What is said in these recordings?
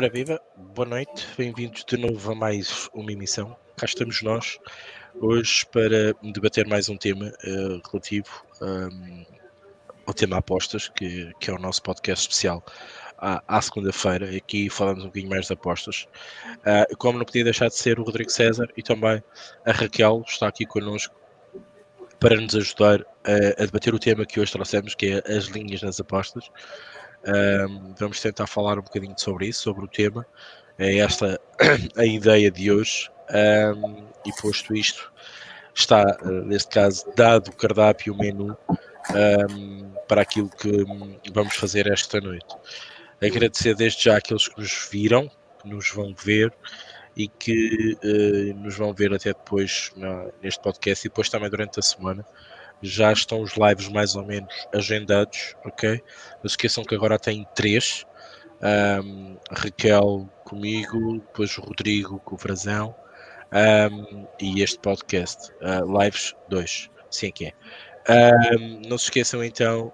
Ora viva, boa noite, bem-vindos de novo a mais uma emissão. Cá estamos nós hoje para debater mais um tema uh, relativo um, ao tema apostas, que, que, é o nosso podcast especial à, à segunda-feira. Aqui falamos um bocadinho mais de apostas. Uh, como não podia deixar de ser o Rodrigo César e também a Raquel está aqui connosco para nos ajudar a, a debater o tema que hoje trouxemos, que é as linhas nas apostas. Um, vamos tentar falar um bocadinho sobre isso, sobre o tema. É esta a ideia de hoje. Um, e posto isto, está, uh, neste caso, dado o cardápio, o menu, um, para aquilo que vamos fazer esta noite. Agradecer desde já aqueles que nos viram, que nos vão ver e que uh, nos vão ver até depois neste podcast e depois também durante a semana já estão os lives mais ou menos agendados, ok? Não se esqueçam que agora tem três. Um, Raquel comigo, depois o Rodrigo com o Frazão um, e este podcast. Uh, lives 2, sim que é. Um, não se esqueçam então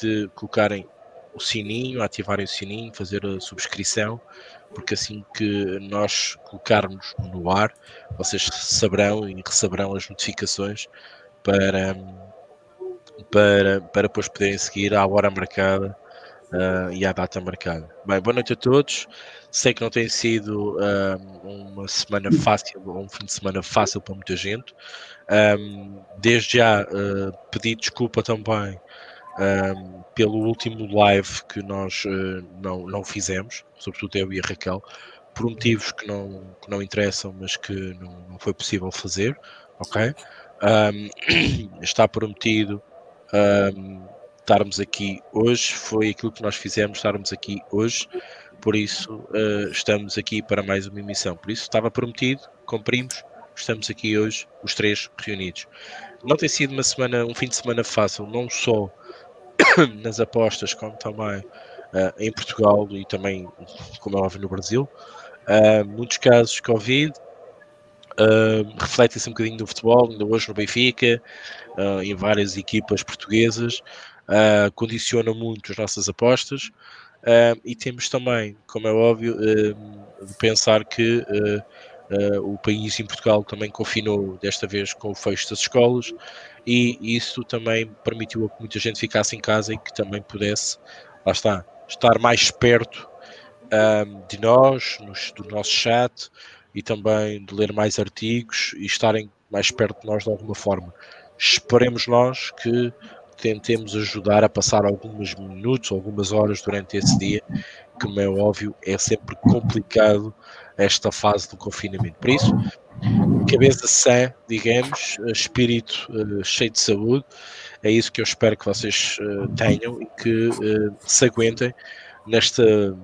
de colocarem o sininho, ativarem o sininho, fazer a subscrição, porque assim que nós colocarmos no ar, vocês saberão e receberão as notificações para, para, para depois poderem seguir à hora marcada uh, e à data marcada. Bem, boa noite a todos. Sei que não tem sido uh, uma semana fácil, um fim de semana fácil para muita gente. Um, desde já uh, pedi desculpa também um, pelo último live que nós uh, não, não fizemos, sobretudo eu e a Raquel, por motivos que não, que não interessam, mas que não, não foi possível fazer, ok? Um, está prometido um, estarmos aqui hoje, foi aquilo que nós fizemos, estarmos aqui hoje, por isso uh, estamos aqui para mais uma emissão. Por isso estava prometido, cumprimos, estamos aqui hoje, os três reunidos. Não tem sido uma semana, um fim de semana fácil, não só nas apostas, como também uh, em Portugal e também, como é óbvio, no Brasil. Uh, muitos casos de Covid, Uh, reflete-se um bocadinho do futebol, ainda hoje no Benfica, uh, em várias equipas portuguesas, uh, condiciona muito as nossas apostas. E temos também, como é óbvio, de pensar que o país em Portugal também confinou desta vez com o fecho das escolas. E isso também permitiu que muita gente ficasse em casa e que também pudesse, lá está, estar mais perto de nós, nos, do nosso chat, e também de ler mais artigos e estarem mais perto de nós de alguma forma. Esperemos nós que tentemos ajudar a passar alguns minutos, algumas horas durante esse dia, que, como é óbvio, é sempre complicado esta fase do confinamento. Por isso, cabeça sã, digamos, espírito uh, cheio de saúde, é isso que eu espero que vocês uh, tenham e que uh, se aguentem nesta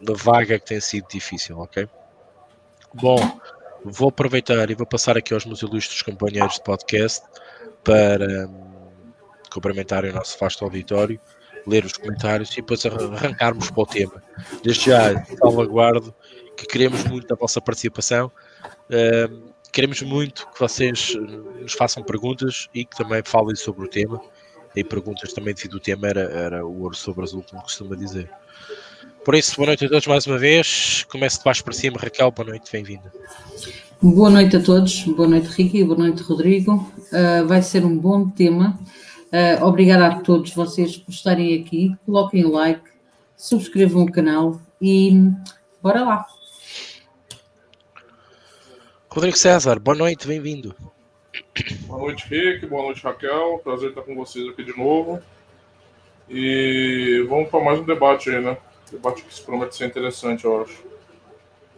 vaga que tem sido difícil, ok? Bom, vou aproveitar e vou passar aqui aos meus ilustres companheiros de podcast para um, cumprimentarem o nosso vasto auditório, ler os comentários e depois arrancarmos para o tema. Desde já, salvaguardo que queremos muito a vossa participação. Um, queremos muito que vocês nos façam perguntas e que também falem sobre o tema. E perguntas também devido ao tema era, era o ouro sobre azul, como costuma dizer. Por isso, boa noite a todos mais uma vez. Começo de baixo para cima. Raquel, boa noite, bem-vinda. Boa noite a todos. Boa noite, Ricky. Boa noite, Rodrigo. Uh, vai ser um bom tema. Uh, obrigada a todos vocês por estarem aqui. Coloquem like, subscrevam o canal e bora lá. Rodrigo César, boa noite, bem-vindo. Boa noite, Rick. Boa noite, Raquel. Prazer estar com vocês aqui de novo. E vamos para mais um debate aí, né? Debate que se promete ser interessante, eu acho.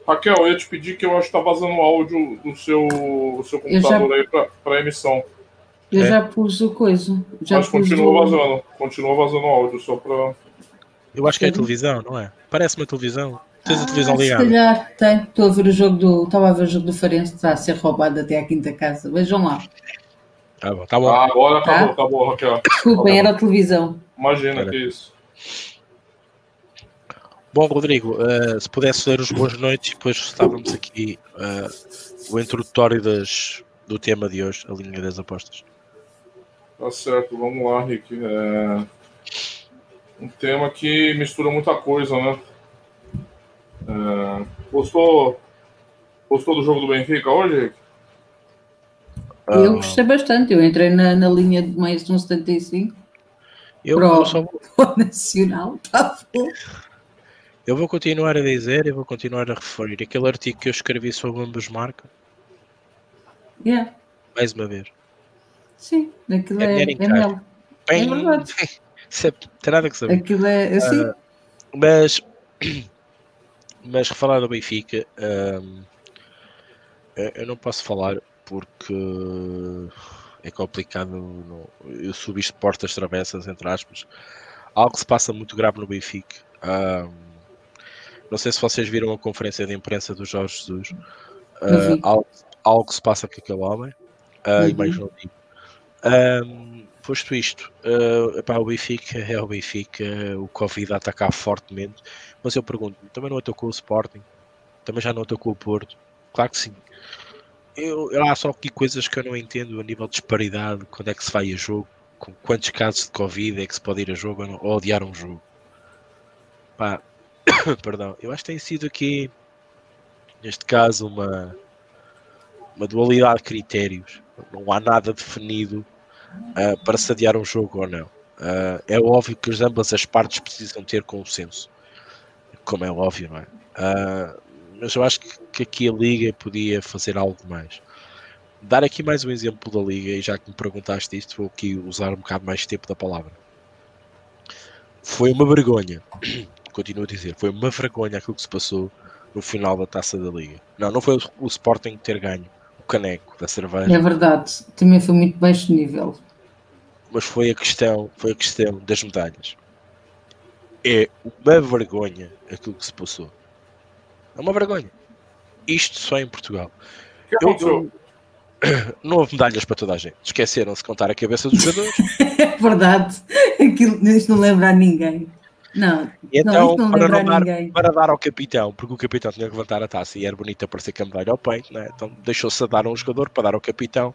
Raquel, eu ia te pedir que eu acho que tá vazando o áudio do seu, do seu computador já... aí para emissão. Eu é. já pus o coisa. Já Mas continua o... vazando. Continua vazando o áudio, só para. Eu acho que é televisão, não é? Parece uma televisão. Tens a televisão ah, ligada. Se calhar tem. Estou a ver o jogo do. Estava a ver o jogo do Farense, está a ser roubado até à quinta casa. Vejam lá. Tá bom, tá bom. Ah, agora acabou, tá? acabou, Raquel. Desculpem, era a televisão. Imagina que isso. Bom, Rodrigo, uh, se pudesse ler os boas noites, depois estávamos aqui uh, o introdutório das, do tema de hoje, a linha das apostas. Tá certo, vamos lá, Rick. É um tema que mistura muita coisa, né? É, gostou, gostou do jogo do Benfica hoje, Rick? Eu gostei bastante, eu entrei na, na linha de mais de um 75 Eu, Pro. eu só vou, o Nacional, tá bom. Eu vou continuar a dizer e vou continuar a referir aquele artigo que eu escrevi sobre ambas marcas, Yeah, mais uma vez. sim, aquilo É é, é, mel. Bem, verdade. é- tem nada que saber. Aquilo é assim. Ah, Mas, mas refalar do Benfica, hum, eu não posso falar porque é complicado. não- eu subi isto de portas travessas, entre aspas. Algo se passa muito grave no Benfica. Hum, não sei se vocês viram a conferência de imprensa do Jorge Jesus. Ah, algo, algo se passa com aquele homem. E Uhum. mais não digo. Hum, posto isto, ah, epá, o Benfica é o Benfica, o Covid a atacar fortemente, mas eu pergunto, também não atacou o Sporting? Também já não atacou o Porto? Claro que sim. Eu, eu- há só aqui coisas que eu não entendo a nível de disparidade, quando é que se vai a jogo, com quantos casos de Covid é que se pode ir a jogo ou, não- ou odiar um jogo. Pá, perdão, eu acho que tem sido aqui, neste caso, uma, uma dualidade de critérios. Não há nada definido ah, para se adiar um jogo ou não. Ah, é óbvio que as ambas as partes precisam ter consenso, como é óbvio, não é? Ah, mas eu acho que, que aqui a Liga podia fazer algo mais. Dar aqui mais um exemplo da Liga, e já que me perguntaste isto, vou aqui usar um bocado mais tempo da palavra. Foi uma vergonha, continuo a dizer, foi uma vergonha aquilo que se passou no final da taça da Liga. Não, não foi o, Sporting ter ganho o caneco da cerveja. É verdade, também foi muito baixo nível. mas foi a questão, foi a questão das medalhas. É uma vergonha aquilo que se passou. É uma vergonha. Isto só em Portugal. Que Eu- aconteceu? Não houve medalhas para toda a gente. Esqueceram-se de contar a cabeça dos jogadores. É verdade, aquilo isto não lembra a ninguém. Não, não, então, não para, não a dar, ninguém. para dar ao capitão, porque o capitão tinha que levantar a taça e era bonito aparecer a medalha ao peito, né? então deixou-se dar a um jogador para dar ao capitão.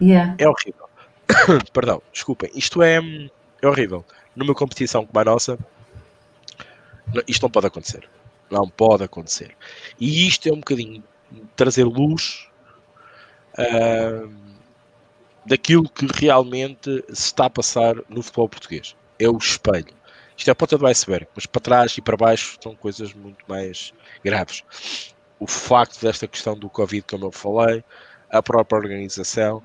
Yeah. É horrível. Perdão, desculpem. Isto é, é horrível. Numa competição como a nossa, isto não pode acontecer. Não pode acontecer. E isto é um bocadinho trazer luz ah, daquilo que realmente se está a passar no futebol português. É o espelho. Isto é a ponta do iceberg, mas para trás e para baixo são coisas muito mais graves. O facto desta questão do Covid, como eu falei, a própria organização,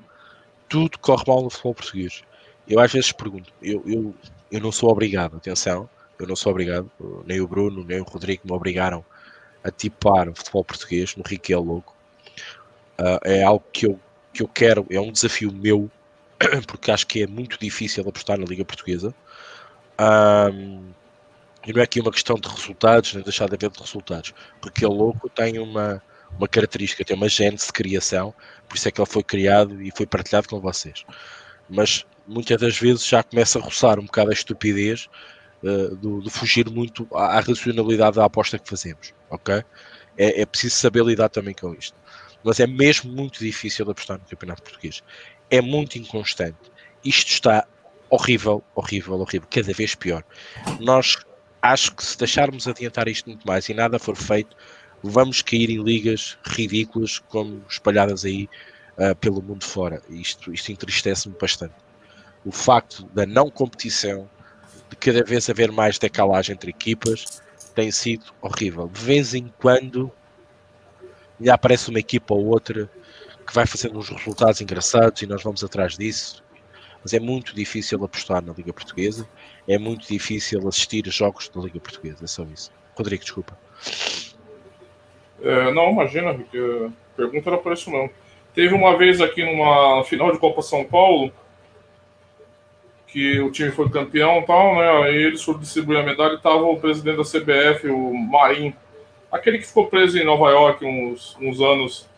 tudo corre mal no futebol português. Eu às vezes pergunto, eu, eu, eu não sou obrigado, atenção, eu não sou obrigado, nem o Bruno, nem o Rodrigo me obrigaram a tipar o futebol português no Rico é Louco. Ah, é algo que eu, que eu quero, é um desafio meu, porque acho que é muito difícil apostar na Liga Portuguesa. Ahm, e não é aqui uma questão de resultados, nem deixar de haver de resultados, porque é louco tem uma, uma característica, tem uma gênese de criação, por isso é que ele foi criado e foi partilhado com vocês. Mas muitas das vezes já começa a roçar um bocado a estupidez eh, do, de fugir muito à, à racionalidade da aposta que fazemos, ok? É, é preciso saber lidar também com isto. Mas é mesmo muito difícil apostar no Campeonato Português. É muito inconstante. Isto está horrível, horrível, horrível, cada vez pior. Nós acho que se deixarmos adiantar isto muito mais e nada for feito, vamos cair em ligas ridículas como espalhadas aí ah, pelo mundo fora. Isto, isto entristece-me bastante. O facto da não competição, de cada vez haver mais decalagem entre equipas, tem sido horrível. De vez em quando lhe aparece uma equipa ou outra que vai fazendo uns resultados engraçados e nós vamos atrás disso. Mas é muito difícil apostar na Liga Portuguesa, é muito difícil assistir jogos da Liga Portuguesa, é só isso. Rodrigo, desculpa. É, não, imagina, a pergunta era por isso não. Teve uma vez aqui numa final de Copa São Paulo que o time foi campeão e tal, né? Aí eles foram distribuir a medalha e tava o presidente da CBF, o Marim, aquele que ficou preso em Nova York uns, uns anos,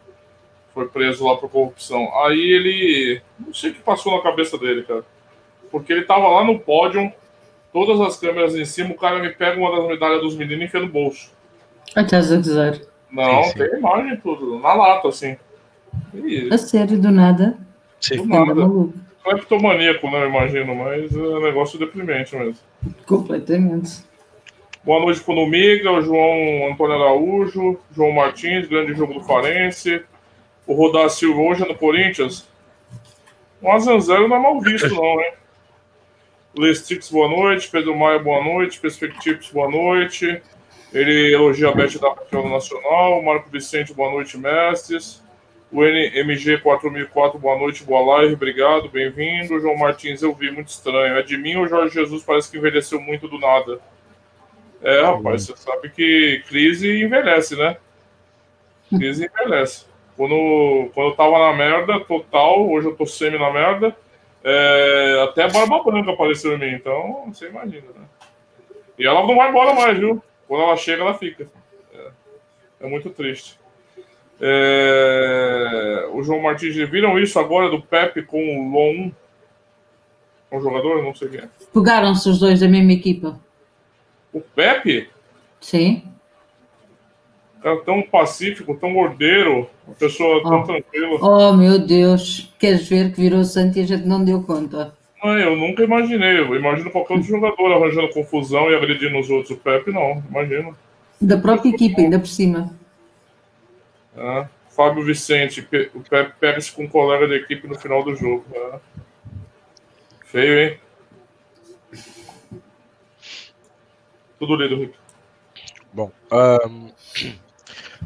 foi preso lá por corrupção. Aí ele, não sei o que passou na cabeça dele, cara, porque ele tava lá no pódio, todas as câmeras em cima, o cara me pega uma das medalhas dos meninos e enfia no bolso. Ah, estás a dizer. Não, Sim, sim. tem imagem e tudo, na lata, assim. E, A sério, do nada. do Anda nada. maluco. Cleptomaníaco, né, eu imagino, mas é um negócio deprimente mesmo. Completamente. Boa noite para o Miga, o João Antônio Araújo, João Martins, grande jogo do Farense. O Rodar Silva hoje é no Corinthians. Um Azanzero não é mal visto, não, né? Lestix, boa noite. Pedro Maia, boa noite. Perspectives, boa noite. Ele elogia a Bet da Campeão Nacional. Marco Vicente, boa noite, mestres. O NMG 4004, boa noite, boa live, obrigado, bem-vindo. João Martins, eu vi, muito estranho. É de mim ou Jorge Jesus parece que envelheceu muito do nada? É, rapaz, você sabe que crise envelhece, né? Crise envelhece. Quando, quando eu tava na merda total, hoje eu tô semi na merda, é, até a barba branca apareceu em mim, então você imagina, né? E ela não vai embora mais, viu? Quando ela chega, ela fica. É, é muito triste. É, o João Martins, viram isso agora do Pepe com o Lon? Um jogador? Não sei quem é. Pegaram-se os dois da mesma equipa. O Pepe? Sim. É tão pacífico, tão gordeiro, uma pessoa tão oh. tranquila. Oh, meu Deus. Queres ver que virou santo e a gente não deu conta? Não, eu nunca imaginei. Eu imagino qualquer outro jogador arranjando confusão e agredindo os outros. O Pepe, não. Imagina. Da própria equipe, ainda por cima. É. Fábio Vicente. O Pepe pega-se com um colega da equipe no final do jogo. É. Feio, hein? Tudo lido, Rick. Bom, um,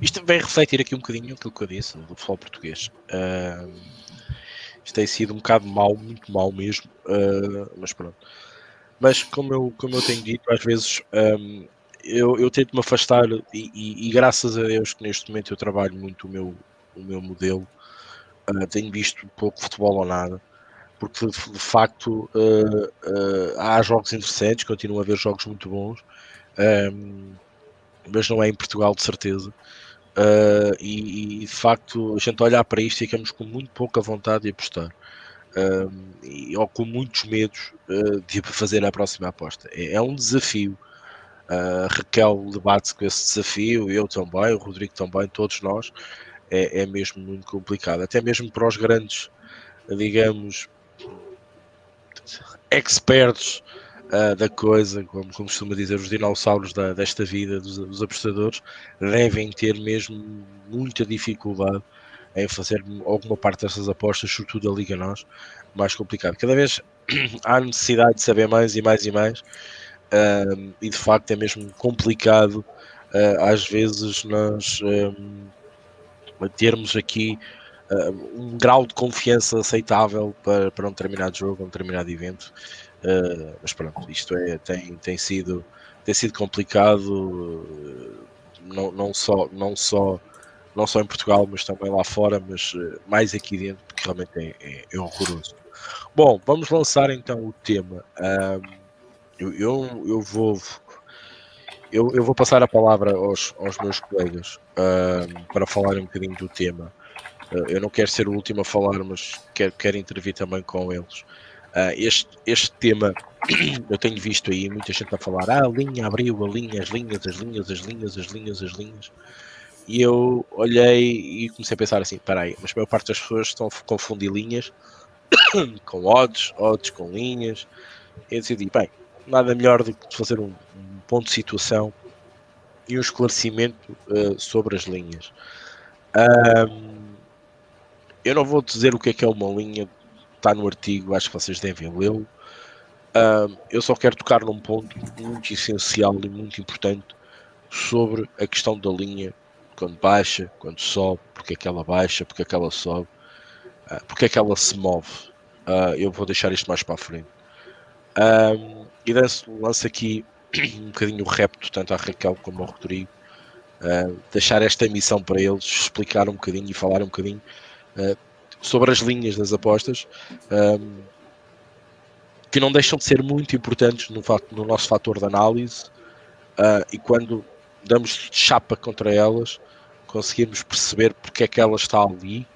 isto vem refletir aqui um bocadinho aquilo que eu disse do futebol português. Um, isto tem sido um bocado mal, muito mal mesmo, uh, mas pronto. Mas como eu, como eu tenho dito, às vezes um, eu, eu tento me afastar e, e, e, graças a Deus que neste momento eu trabalho muito o meu, o meu modelo, uh, tenho visto pouco futebol ou nada porque de, facto uh, uh, há jogos interessantes, continuam a haver jogos muito bons, um, mas não é em Portugal de certeza. Uh, e, e, de facto a gente olhar para isto e ficamos com muito pouca vontade de apostar. Ehm, e, ou com muitos medos de fazer a próxima aposta. É, é um desafio. Uh, Raquel debate-se com esse desafio, eu também, o Rodrigo também, todos nós. É, é mesmo muito complicado, até mesmo para os grandes, digamos, expertos uh, da coisa, como, como costuma dizer os dinossauros da, desta vida, dos, dos, apostadores, devem ter mesmo muita dificuldade em fazer alguma parte dessas apostas, sobretudo a Liga Nós, mais complicado. Cada vez há necessidade de saber mais e mais e mais, uh, e de facto é mesmo complicado, uh, às vezes, nós um, termos aqui um grau de confiança aceitável para, para um determinado jogo, um determinado evento. Uh, mas pronto, isto é, tem, tem, sido, tem sido complicado, uh, não, não, só, não, só, não só em Portugal, mas também lá fora, mas mais aqui dentro, porque realmente é, é, é horroroso. Bom, vamos lançar então o tema. eu, eu, eu, vou. Eu, eu vou passar a palavra aos, aos meus colegas para falar um bocadinho do tema. Eu não quero ser o último a falar, mas quero, quero intervir também com eles. Uh, este, este tema eu tenho visto aí muita gente a falar: ah, a linha abriu, a linha, as linhas, as linhas, as linhas, as linhas, as linhas. E eu olhei e comecei a pensar assim: peraí, mas a maior parte das pessoas estão a confundir linhas com odds, odds com linhas. Eu decidi: bem, nada melhor do que fazer um, um ponto de situação e um esclarecimento uh, sobre as linhas. Um, eu não vou dizer o que é que é uma linha, está no artigo, acho que vocês devem lê-lo. Uh, eu só quero tocar num ponto muito essencial e muito importante sobre a questão da linha, quando baixa, quando sobe, porque é que ela baixa, porque é que ela sobe, uh, porque é que ela se move. Uh, eu vou deixar isto mais para a frente. e lanço aqui um bocadinho o repto, tanto à Raquel como ao Rodrigo, deixar esta missão para eles, explicar um bocadinho e falar um bocadinho sobre as linhas das apostas, um, que não deixam de ser muito importantes no, no nosso fator de análise, uh, e quando damos chapa contra elas, conseguimos perceber porque é que ela está ali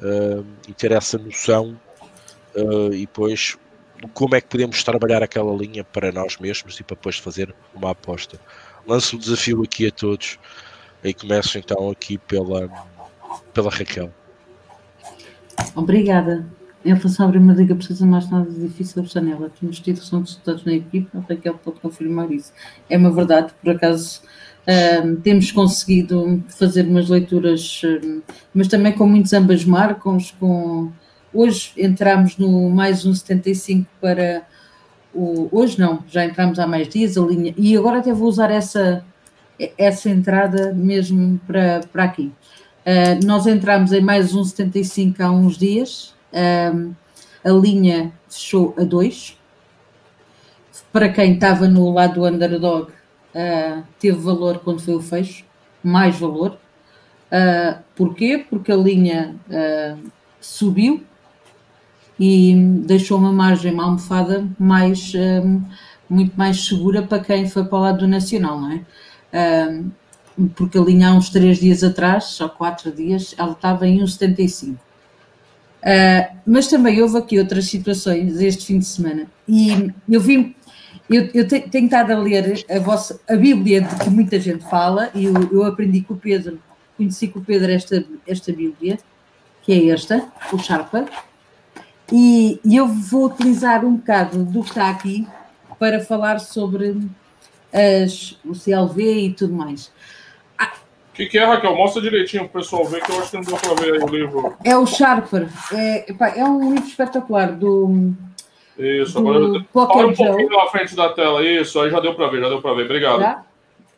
uh, e ter essa noção uh, e depois como é que podemos trabalhar aquela linha para nós mesmos e para depois fazer uma aposta. Lanço o desafio aqui a todos e começo então aqui pela, pela Raquel. Obrigada. em relação à Primeira Liga precisa mais nada difícil de nela. Temos tido são resultados na equipa, a Raquel pode confirmar isso. É uma verdade, por acaso uh, temos conseguido fazer umas leituras, uh, mas também com muitos ambas marcam, com hoje entramos no mais um 75 para o, hoje não, já entramos há mais dias a linha, e agora até vou usar essa, essa entrada mesmo para, para aqui. Uh, nós entramos em mais um 75 há uns dias, uh, a linha fechou a 2. Para quem estava no lado do underdog, uh, teve valor quando foi o fecho, mais valor. porquê? Porque a linha subiu e deixou uma margem, uma almofada mais, muito mais segura para quem foi para o lado do Nacional, não é? Porque a linha há uns três dias atrás, só quatro dias, ela estava em 1,75. Uh, ah, mas também houve aqui outras situações este fim de semana e eu vi, eu, eu tenho, tenho estado a ler a, vossa, a Bíblia de que muita gente fala e eu, eu aprendi com o Pedro, conheci com o Pedro esta, esta Bíblia, que é esta, o Sharpa, e, e eu vou utilizar um bocado do que está aqui para falar sobre as, o CLV e tudo mais que, que é, Raquel? Mostra direitinho para o pessoal ver, que eu acho que não deu para ver aí o livro. É o Sharper. É, é um livro espetacular do. Isso, do agora Poker um pouquinho na frente da tela. Isso, aí já deu para ver, já deu para ver. Obrigado. Já?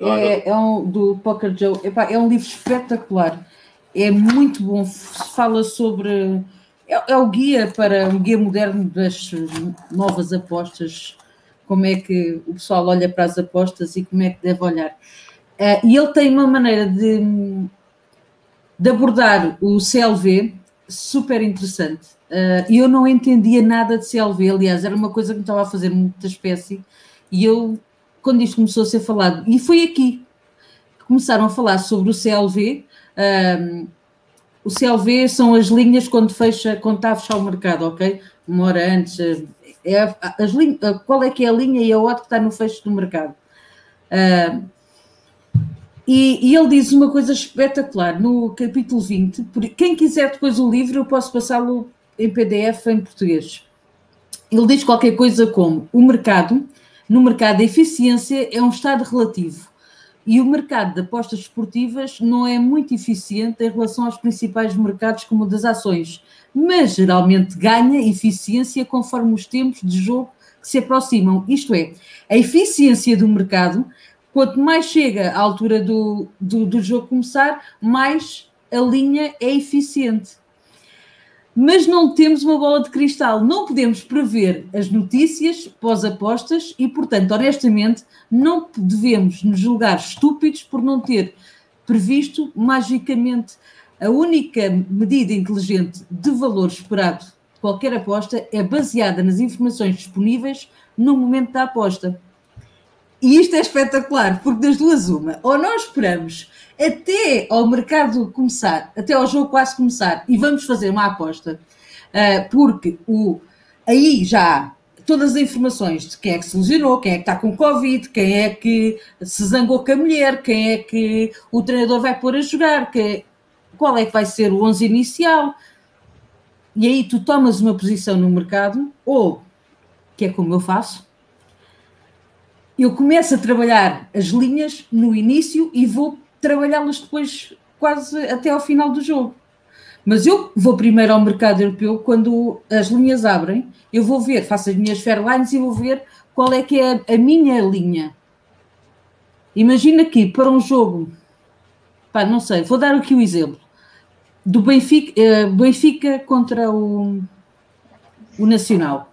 é, é um, do Poker Joe. Epá, é um livro espetacular. É muito bom. Fala sobre. É, é, o guia para um guia moderno das novas apostas. Como é que o pessoal olha para as apostas e como é que deve olhar. Uh, e ele tem uma maneira de, de abordar o CLV super interessante. Uh, eu não entendia nada de CLV, aliás, era uma coisa que me estava a fazer muita espécie. E eu, quando isto começou a ser falado, e foi aqui que começaram a falar sobre o CLV. Uh, o CLV são as linhas quando fecha, quando está a fechar o mercado, ok? Uma hora antes. É, as linhas, qual é que é a linha e a hora que está no fecho do mercado? Uh, e, e, ele diz uma coisa espetacular no capítulo 20. Quem quiser depois o livro, eu posso passá-lo em PDF em português. Ele diz qualquer coisa como: o mercado, no mercado, a eficiência é um estado relativo. E o mercado de apostas esportivas não é muito eficiente em relação aos principais mercados, como o das ações, mas geralmente ganha eficiência conforme os tempos de jogo que se aproximam. Isto é, a eficiência do mercado quanto mais chega à altura do, do, do jogo começar, mais a linha é eficiente. Mas não temos uma bola de cristal, não podemos prever as notícias pós-apostas e, portanto, honestamente, não devemos nos julgar estúpidos por não ter previsto magicamente a única medida inteligente de valor esperado de qualquer aposta é baseada nas informações disponíveis no momento da aposta. E isto é espetacular, porque das duas, uma, ou nós esperamos até ao mercado começar, até ao jogo quase começar, e vamos fazer uma aposta, uh, porque o, aí já há todas as informações de quem é que se lesionou, quem é que está com Covid, quem é que se zangou com a mulher, quem é que o treinador vai pôr a jogar, que, qual é que vai ser o 11 inicial. E aí tu tomas uma posição no mercado, ou, que é como eu faço, eu começo a trabalhar as linhas no início e vou trabalhá-las depois quase até ao final do jogo. Mas eu vou primeiro ao mercado europeu quando as linhas abrem, eu vou ver, faço as minhas fairlines e vou ver qual é que é a minha linha. Imagina que para um jogo, pá, não sei, vou dar aqui o exemplo do Benfica, uh, Benfica contra o, o Nacional.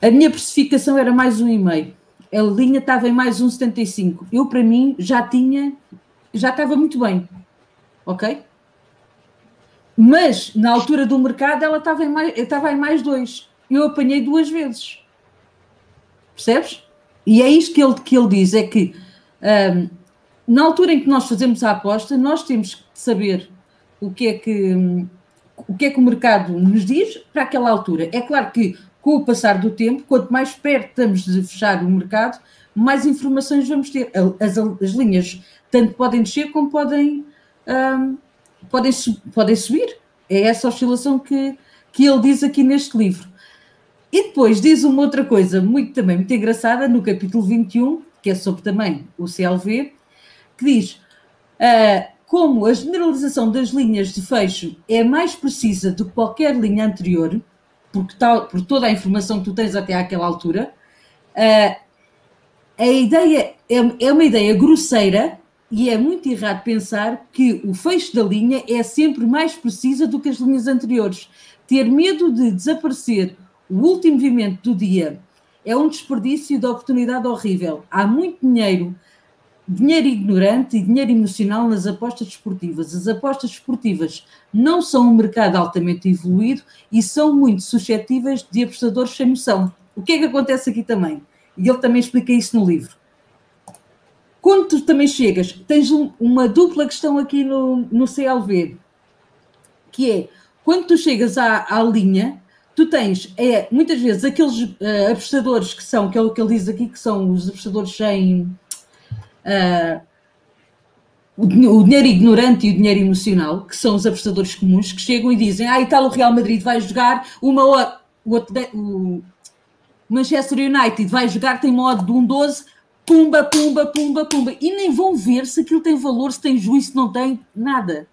A minha precificação era mais um e meio a linha estava em mais 1,75. Eu, para mim, já tinha, já estava muito bem, ok? Mas, na altura do mercado, ela estava em mais, estava em mais dois. Eu apanhei duas vezes. Percebes? E é isto que ele, que ele diz, é que um, na altura em que nós fazemos a aposta, nós temos que saber o que é que, um, o que é que o mercado nos diz para aquela altura. É claro que com o passar do tempo, quanto mais perto estamos de fechar o mercado, mais informações vamos ter. As, as linhas tanto podem descer como podem, um, podem, podem subir. É essa oscilação que, que ele diz aqui neste livro. E depois diz uma outra coisa muito também muito engraçada no capítulo 21, que é sobre também o CLV, que diz uh, como a generalização das linhas de fecho é mais precisa do que qualquer linha anterior, porque tal, por toda a informação que tu tens até àquela altura, uh, a ideia é, é uma ideia grosseira e é muito errado pensar que o fecho da linha é sempre mais precisa do que as linhas anteriores. Ter medo de desaparecer o último movimento do dia é um desperdício de oportunidade horrível. Há muito dinheiro, dinheiro ignorante e dinheiro emocional nas apostas desportivas. As apostas desportivas não são um mercado altamente evoluído e são muito suscetíveis de apostadores sem noção. O que é que acontece aqui também? E ele também explica isso no livro. Quando tu também chegas, tens um, uma dupla questão aqui no, no CLV, que é quando tu chegas à, à linha, tu tens é, muitas vezes aqueles uh, apostadores que são, que é o que ele diz aqui, que são os apostadores sem uh, o, dinheiro ignorante e o dinheiro emocional, que são os apostadores comuns, que chegam e dizem, ah, e tal, o Real Madrid vai jogar uma hora, o, o Manchester United vai jogar, tem modo de um 12, pumba, pumba, pumba, pumba, e nem vão ver se aquilo tem valor, se tem juízo, se não tem, nada.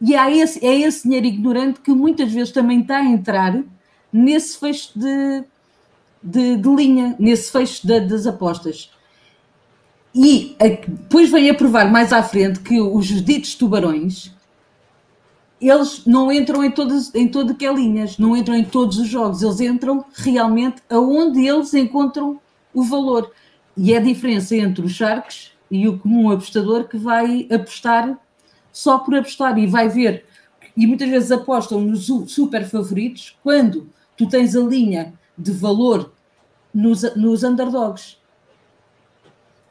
E há esse, é esse dinheiro ignorante que muitas vezes também está a entrar nesse fecho de, de, de linha, nesse fecho de, das apostas. E a, depois vem a provar mais à frente que os ditos tubarões eles não entram em todas em todo que é linhas, não entram em todos os jogos, eles entram realmente aonde eles encontram o valor. E é a diferença entre os sharks e o comum apostador que vai apostar só por apostar e vai ver. E muitas vezes apostam nos super favoritos quando tu tens a linha de valor nos, nos underdogs.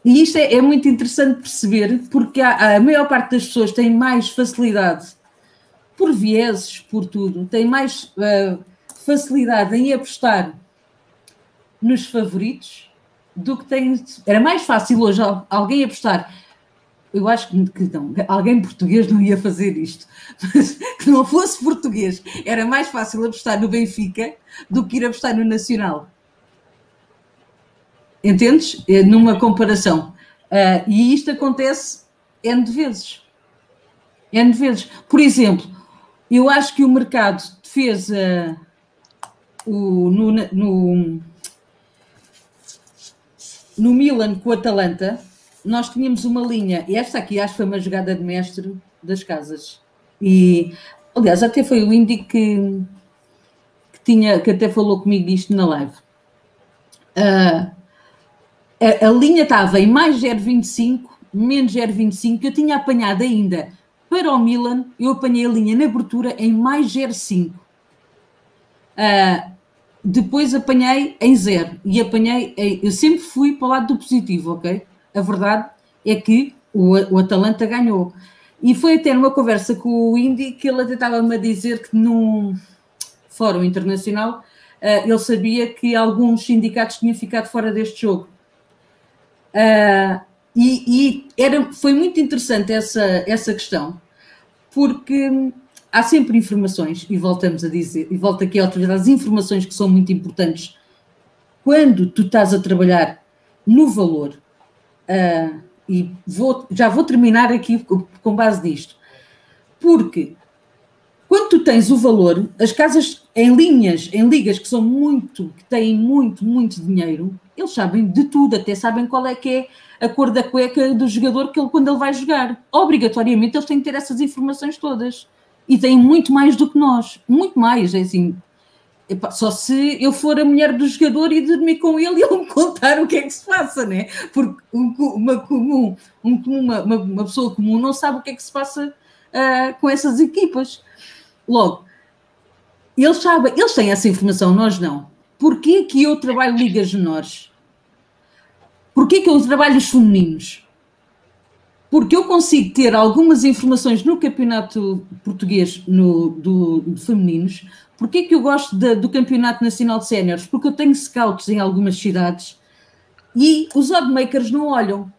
E isto é, é muito interessante perceber, porque a, a maior parte das pessoas tem mais facilidade, por vieses, por tudo, tem mais uh, facilidade em apostar nos favoritos do que tem. Era mais fácil hoje alguém apostar eu acho que, não, alguém português não ia fazer isto, mas que não fosse português, era mais fácil apostar no Benfica do que ir apostar no Nacional. Entendes? É numa comparação. Uh, e isto acontece N de vezes. N de vezes. Por exemplo, eu acho que o mercado fez uh, o, no, no, no Milan com o Atalanta nós tínhamos uma linha, e esta aqui acho que foi uma jogada de mestre das casas. E, aliás, até foi o Indy que, que, tinha, que até falou comigo disto na live. Uh, a, a, linha estava em mais 0,25, menos 0,25, eu tinha apanhado ainda para o Milan, eu apanhei a linha na abertura em mais 0,5. Uh, ah, depois apanhei em zero e apanhei, eu sempre fui para o lado do positivo, ok? a verdade é que o, o Atalanta ganhou. E foi até numa conversa com o Indy que ele até estava-me a dizer que num fórum internacional uh, ele sabia que alguns sindicatos tinham ficado fora deste jogo. Uh, e, e era, foi muito interessante essa, essa questão, porque há sempre informações, e voltamos a dizer, e volto aqui outra vez, informações que são muito importantes quando tu estás a trabalhar no valor, Uh, e vou, já vou terminar aqui com base nisto. Porque quando tu tens o valor, as casas em linhas, em ligas que são muito, que têm muito, muito dinheiro, eles sabem de tudo, até sabem qual é que é a cor da cueca do jogador que ele, quando ele vai jogar. Obrigatoriamente eles têm que ter essas informações todas. E têm muito mais do que nós, muito mais, é assim, só se eu for a mulher do jogador e dormir com ele e ele me contar o que é que se passa, né? Porque uma, comum, uma, uma pessoa comum não sabe o que é que se passa uh, com essas equipas. Logo, eles sabem, eles têm essa informação, nós não. Porquê que eu trabalho ligas menores? Porquê que eu trabalho os femininos? Porque eu consigo ter algumas informações no campeonato português no, do, de femininos Porquê que eu gosto de, do Campeonato Nacional de Séniores? Porque eu tenho scouts em algumas cidades e os oddmakers não olham.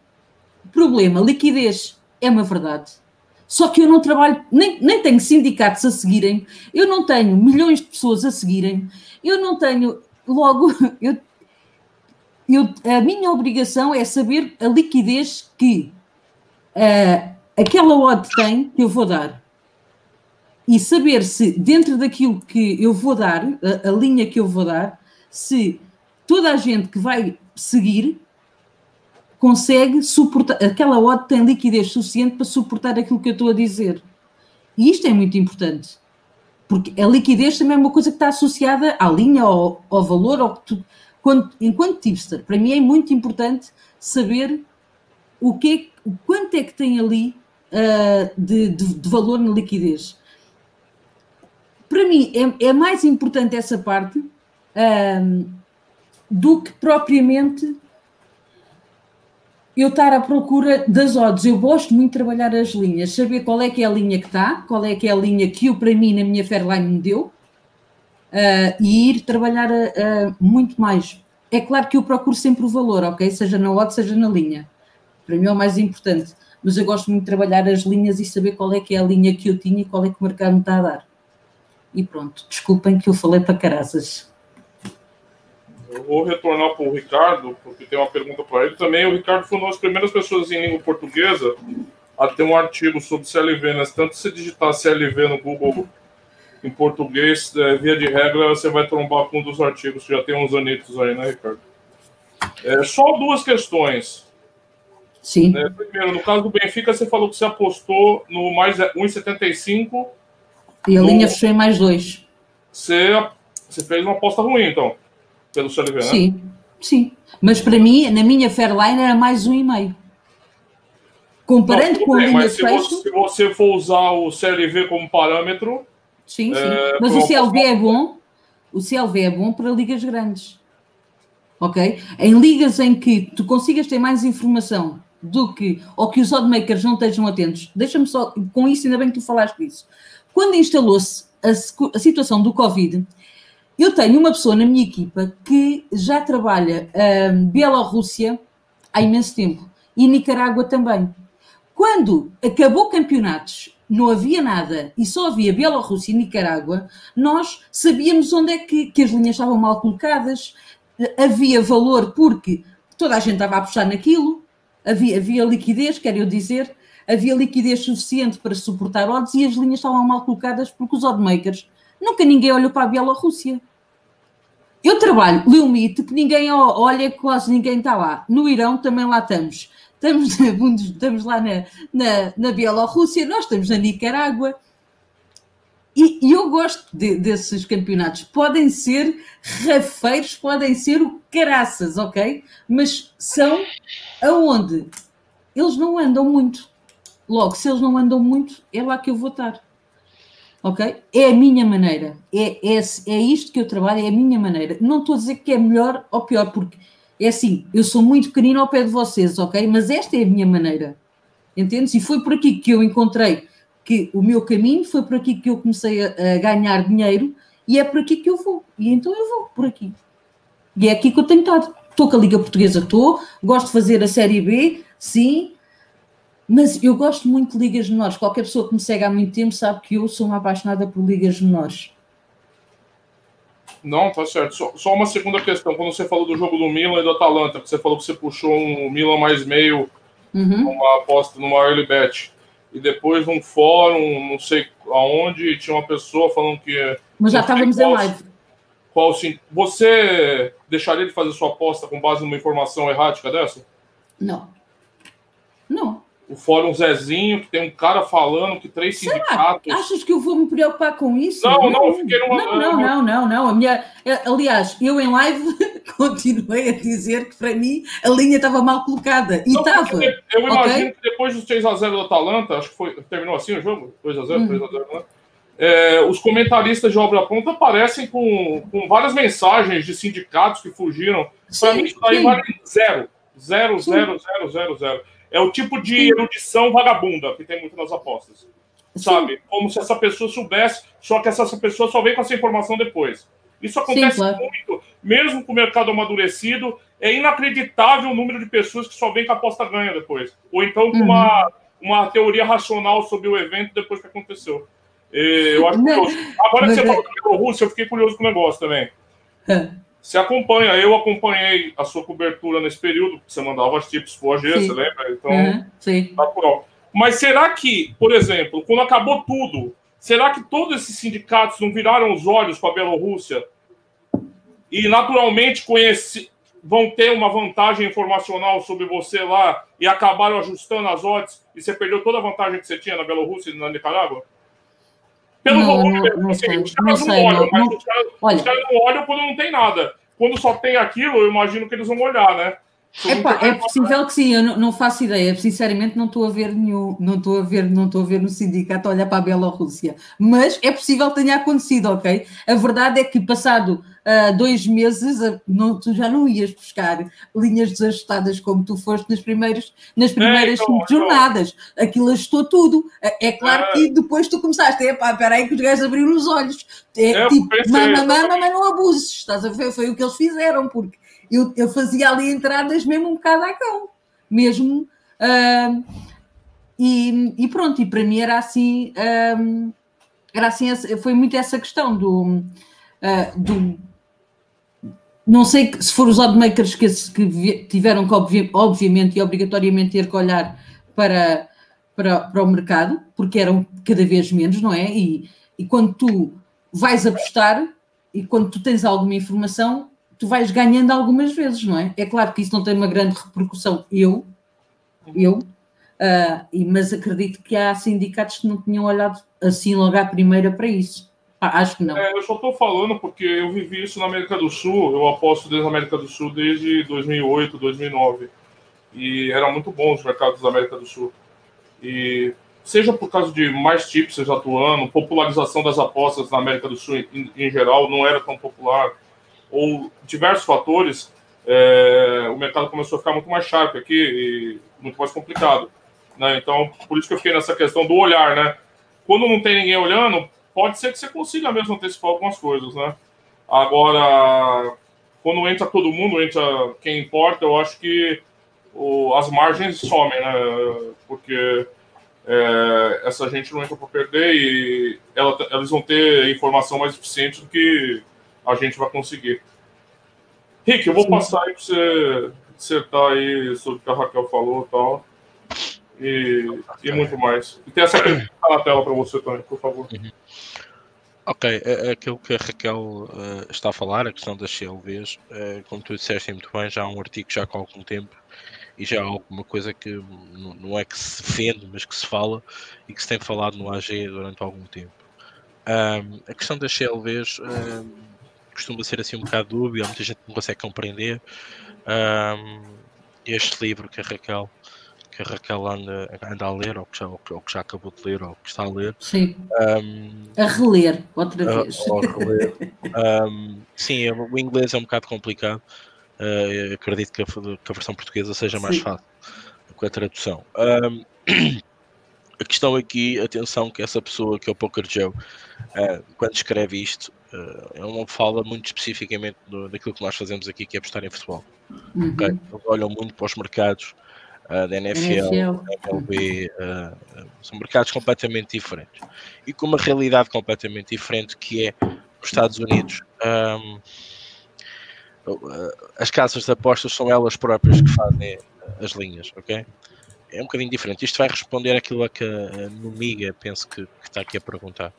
Problema, liquidez. É uma verdade. Só que eu não trabalho, nem, nem tenho sindicatos a seguirem, eu não tenho milhões de pessoas a seguirem, eu não tenho, logo, eu, eu, a minha obrigação é saber a liquidez que uh, aquela odd tem que eu vou dar. E saber se dentro daquilo que eu vou dar, a, a linha que eu vou dar, se toda a gente que vai seguir consegue suportar, aquela odd tem liquidez suficiente para suportar aquilo que eu estou a dizer. E isto é muito importante. Porque a liquidez também é uma coisa que está associada à linha, ao, ao valor, ao tu, quando, enquanto tipster, para mim é muito importante saber o que o quanto é que tem ali uh, de, de, de, valor na liquidez. Para mim é, é mais importante essa parte uh, do que propriamente eu estar à procura das odds. Eu gosto muito de trabalhar as linhas, saber qual é que é a linha que está, qual é que é a linha que eu, para mim, na minha Fairline me deu, uh, e ir trabalhar uh, muito mais. É claro que eu procuro sempre o valor, ok? Seja na odd, seja na linha. Para mim é o mais importante. Mas eu gosto muito de trabalhar as linhas e saber qual é que é a linha que eu tinha e qual é que o mercado me está a dar. E pronto, desculpem que eu falei para caraças. Eu vou retornar para o Ricardo, porque tem uma pergunta para ele também. O Ricardo foi uma das primeiras pessoas em língua portuguesa a ter um artigo sobre CLV, né? Tanto se digitar CLV no Google em português, é, via de regra, você vai trombar com um dos artigos que já tem uns anitos aí, né, Ricardo? É, só duas questões. Sim. É, primeiro, no caso do Benfica, você falou que você apostou no mais 1,75. E a no... linha fechou em mais dois. Você, você fez uma aposta ruim, então pelo CLV, né? Sim, sim. Mas para mim, na minha Fairline, era mais um e meio. Comparando Não, com bem, a linha mas se fecho... Você, se você for usar o CLV como parâmetro... Sim, sim. É, mas o CLV é bom. O CLV é bom para ligas grandes. Ok? Em ligas em que tu consigas ter mais informação do que, ou que os oddmakers não estejam atentos, deixa-me só, com isso, ainda bem que tu falaste disso. Quando instalou-se a, a situação do Covid, eu tenho uma pessoa na minha equipa que já trabalha um, Bielorrússia há imenso tempo e Nicarágua também. Quando acabou campeonatos, não havia nada e só havia Bielorrússia e Nicarágua, nós sabíamos onde é que, que as linhas estavam mal colocadas, havia valor porque toda a gente estava a apostar naquilo, havia, havia liquidez, quero dizer, havia liquidez suficiente para suportar odds e as linhas estavam mal colocadas porque os oddmakers nunca ninguém olhou para a Bielorrússia. Eu trabalho limite que ninguém olha, quase ninguém está lá. No Irão também lá estamos. Estamos, estamos lá na, na, na Bielorrússia, nós estamos na Nicarágua. E, e eu gosto de, desses campeonatos. Podem ser rafeiros, podem ser o caraças, ok? Mas são aonde? Eles não andam muito. Logo, se eles não andam muito, é lá que eu vou estar ok? É a minha maneira, é, é, é isto que eu trabalho, é a minha maneira. Não estou a dizer que é melhor ou pior, porque é assim, eu sou muito pequenino ao pé de vocês, ok? Mas esta é a minha maneira, entendes? E foi por aqui que eu encontrei que o meu caminho, foi por aqui que eu comecei a, a ganhar dinheiro e é por aqui que eu vou. E então eu vou por aqui. E é aqui que eu tenho estado. Estou com a Liga Portuguesa, estou, gosto de fazer a Série B, sim, mas eu gosto muito de ligas menores. Qualquer pessoa que me segue há muito tempo sabe que eu sou uma apaixonada por ligas menores. Não, tá certo. Só, só, uma segunda questão. Quando você falou do jogo do Milan e do Atalanta, que você falou que você puxou um Milan mais meio, uhum. uma aposta numa early bet, e depois num fórum, não sei aonde, tinha uma pessoa falando que. Mas já estávamos em live. Qual, sim, você deixaria de fazer sua aposta com base numa informação errática dessa? Não. Não o Fórum Zezinho, que tem um cara falando que três Será? sindicatos. Achas que eu vou me preocupar com isso? Não, não, não fiquei numa. Não, não, não, não, não. A minha, aliás, eu em live continuei a dizer que para mim a linha estava mal colocada. E estava. Eu imagino okay? que depois dos 3x0 do Atalanta, acho que foi. Terminou assim o jogo? 2x0, uhum. 3x0, né? É, os comentaristas de obra pronta aparecem com, com várias mensagens de sindicatos que fugiram. Para mim, isso daí vale zero. Zero, zero, zero, zero, zero. É o tipo de erudição vagabunda que tem muito nas apostas. Sabe? Sim. Como se essa pessoa soubesse, só que essa pessoa só vem com essa informação depois. Isso acontece Sim, claro. muito, mesmo com o mercado amadurecido. É inacreditável o número de pessoas que só vem com a aposta ganha depois. Ou então com, uhum. uma, uma teoria racional sobre o evento depois que aconteceu. Eu acho curioso. Agora que você é falou da Bielorrússia, eu fiquei curioso com o negócio também. Você acompanha, eu acompanhei a sua cobertura nesse período, você mandava os tipos pro AG, você lembra? Então, uhum, sim. Tá Mas será que, por exemplo, quando acabou tudo, será que todos esses sindicatos não viraram os olhos para a Bielorrússia e naturalmente conheci, vão ter uma vantagem informacional sobre você lá e acabaram ajustando as odds e você perdeu toda a vantagem que você tinha na Bielorrússia e na Nicarágua? Pelo não, volume, não, não, assim, os caras não, olham, mas os caras, não olham quando não tem nada. Quando só tem aquilo, eu imagino que eles vão olhar, né? Epá, é possível que sim, eu não, não, faço ideia. Sinceramente, não estou a ver nenhum, não estou a ver, não estou a ver no sindicato a olhar para a Bielorrússia. Mas é possível que tenha acontecido, ok? A verdade é que passado uh, dois meses uh, não, tu já não ias buscar linhas desajustadas como tu foste nas primeiras, nas primeiras então, então. jornadas. Então. Aquilo ajustou tudo. É, é claro que depois tu começaste, epá, espera aí que os gajos abriram os olhos. É, tipo, mama, mama, mas não abuses. Estás a ver? Foi o que eles fizeram, porque eu, eu fazia ali entradas mesmo um bocado a cão, mesmo. Uh, e, e, pronto, e para mim era assim, uh, era assim, foi muito essa questão do, uh, do não sei se foram os oddmakers que, que tiveram que, obviamente e obrigatoriamente, ter que olhar para, para, para o mercado, porque eram cada vez menos, não é? E, e quando tu vais apostar e quando tu tens alguma informação, tu vais ganhando algumas vezes, não é? É claro que isso não tem uma grande repercussão, eu, eu, uh, mas acredito que há sindicatos que não tinham olhado assim logo à primeira para isso. Acho que não. É, eu só estou falando porque eu vivi isso na América do Sul, eu aposto desde a América do Sul desde 2008, 2009. E eram muito bons os mercados da América do Sul. E seja por causa de mais tipos atuando, popularização das apostas na América do Sul em, em geral não era tão popular ou diversos fatores, é, o mercado começou a ficar muito mais sharp aqui e muito mais complicado. Né? Então, por isso que eu fiquei nessa questão do olhar, né? Quando não tem ninguém olhando, pode ser que você consiga mesmo antecipar algumas coisas, né? Agora, quando entra todo mundo, entra quem importa, eu acho que o, as margens somem, né? Porque é, essa gente não entra para perder e ela, eles vão ter informação mais eficiente do que a gente vai conseguir. Rick, eu vou Sim. passar aí para você acertar aí sobre o que a Raquel falou e tal. E, e muito mais. E tem essa pergunta na tela para você também, por favor. Uhum. Ok, é, é aquilo que a Raquel uh, está a falar, a questão das CLVs, uh, como tu disseste muito bem, já há um artigo já com algum tempo e já há alguma coisa que não é que se defende, mas que se fala e que se tem falado no AG durante algum tempo. Um, a questão das CLVs um, costuma ser assim um bocado dúbio, há muita gente não consegue compreender. Um, este livro que a Raquel que a Raquel anda, anda a ler, ou que, já, ou, que já acabou de ler, ou que está a ler. Sim. Um, a reler, outra vez. A, reler. um, sim, o inglês é um bocado complicado. Uh, acredito que a, que a, versão portuguesa seja mais sim. fácil com a tradução. Um, a questão aqui, atenção, que essa pessoa que é o Poker Joe, uh, quando escreve isto, uh, ele não fala muito especificamente do, daquilo que nós fazemos aqui, que é apostar em futebol. Uhum. Okay? Eles olham muito para os mercados uh, da NFL, NFL. da MLB, são mercados completamente diferentes. E com uma realidade completamente diferente, que é os Estados Unidos. Um, as casas de apostas são elas próprias que fazem as linhas, ok? é um bocadinho diferente. Isto vai responder aquilo a que a Numiga penso que, que, está aqui a perguntar.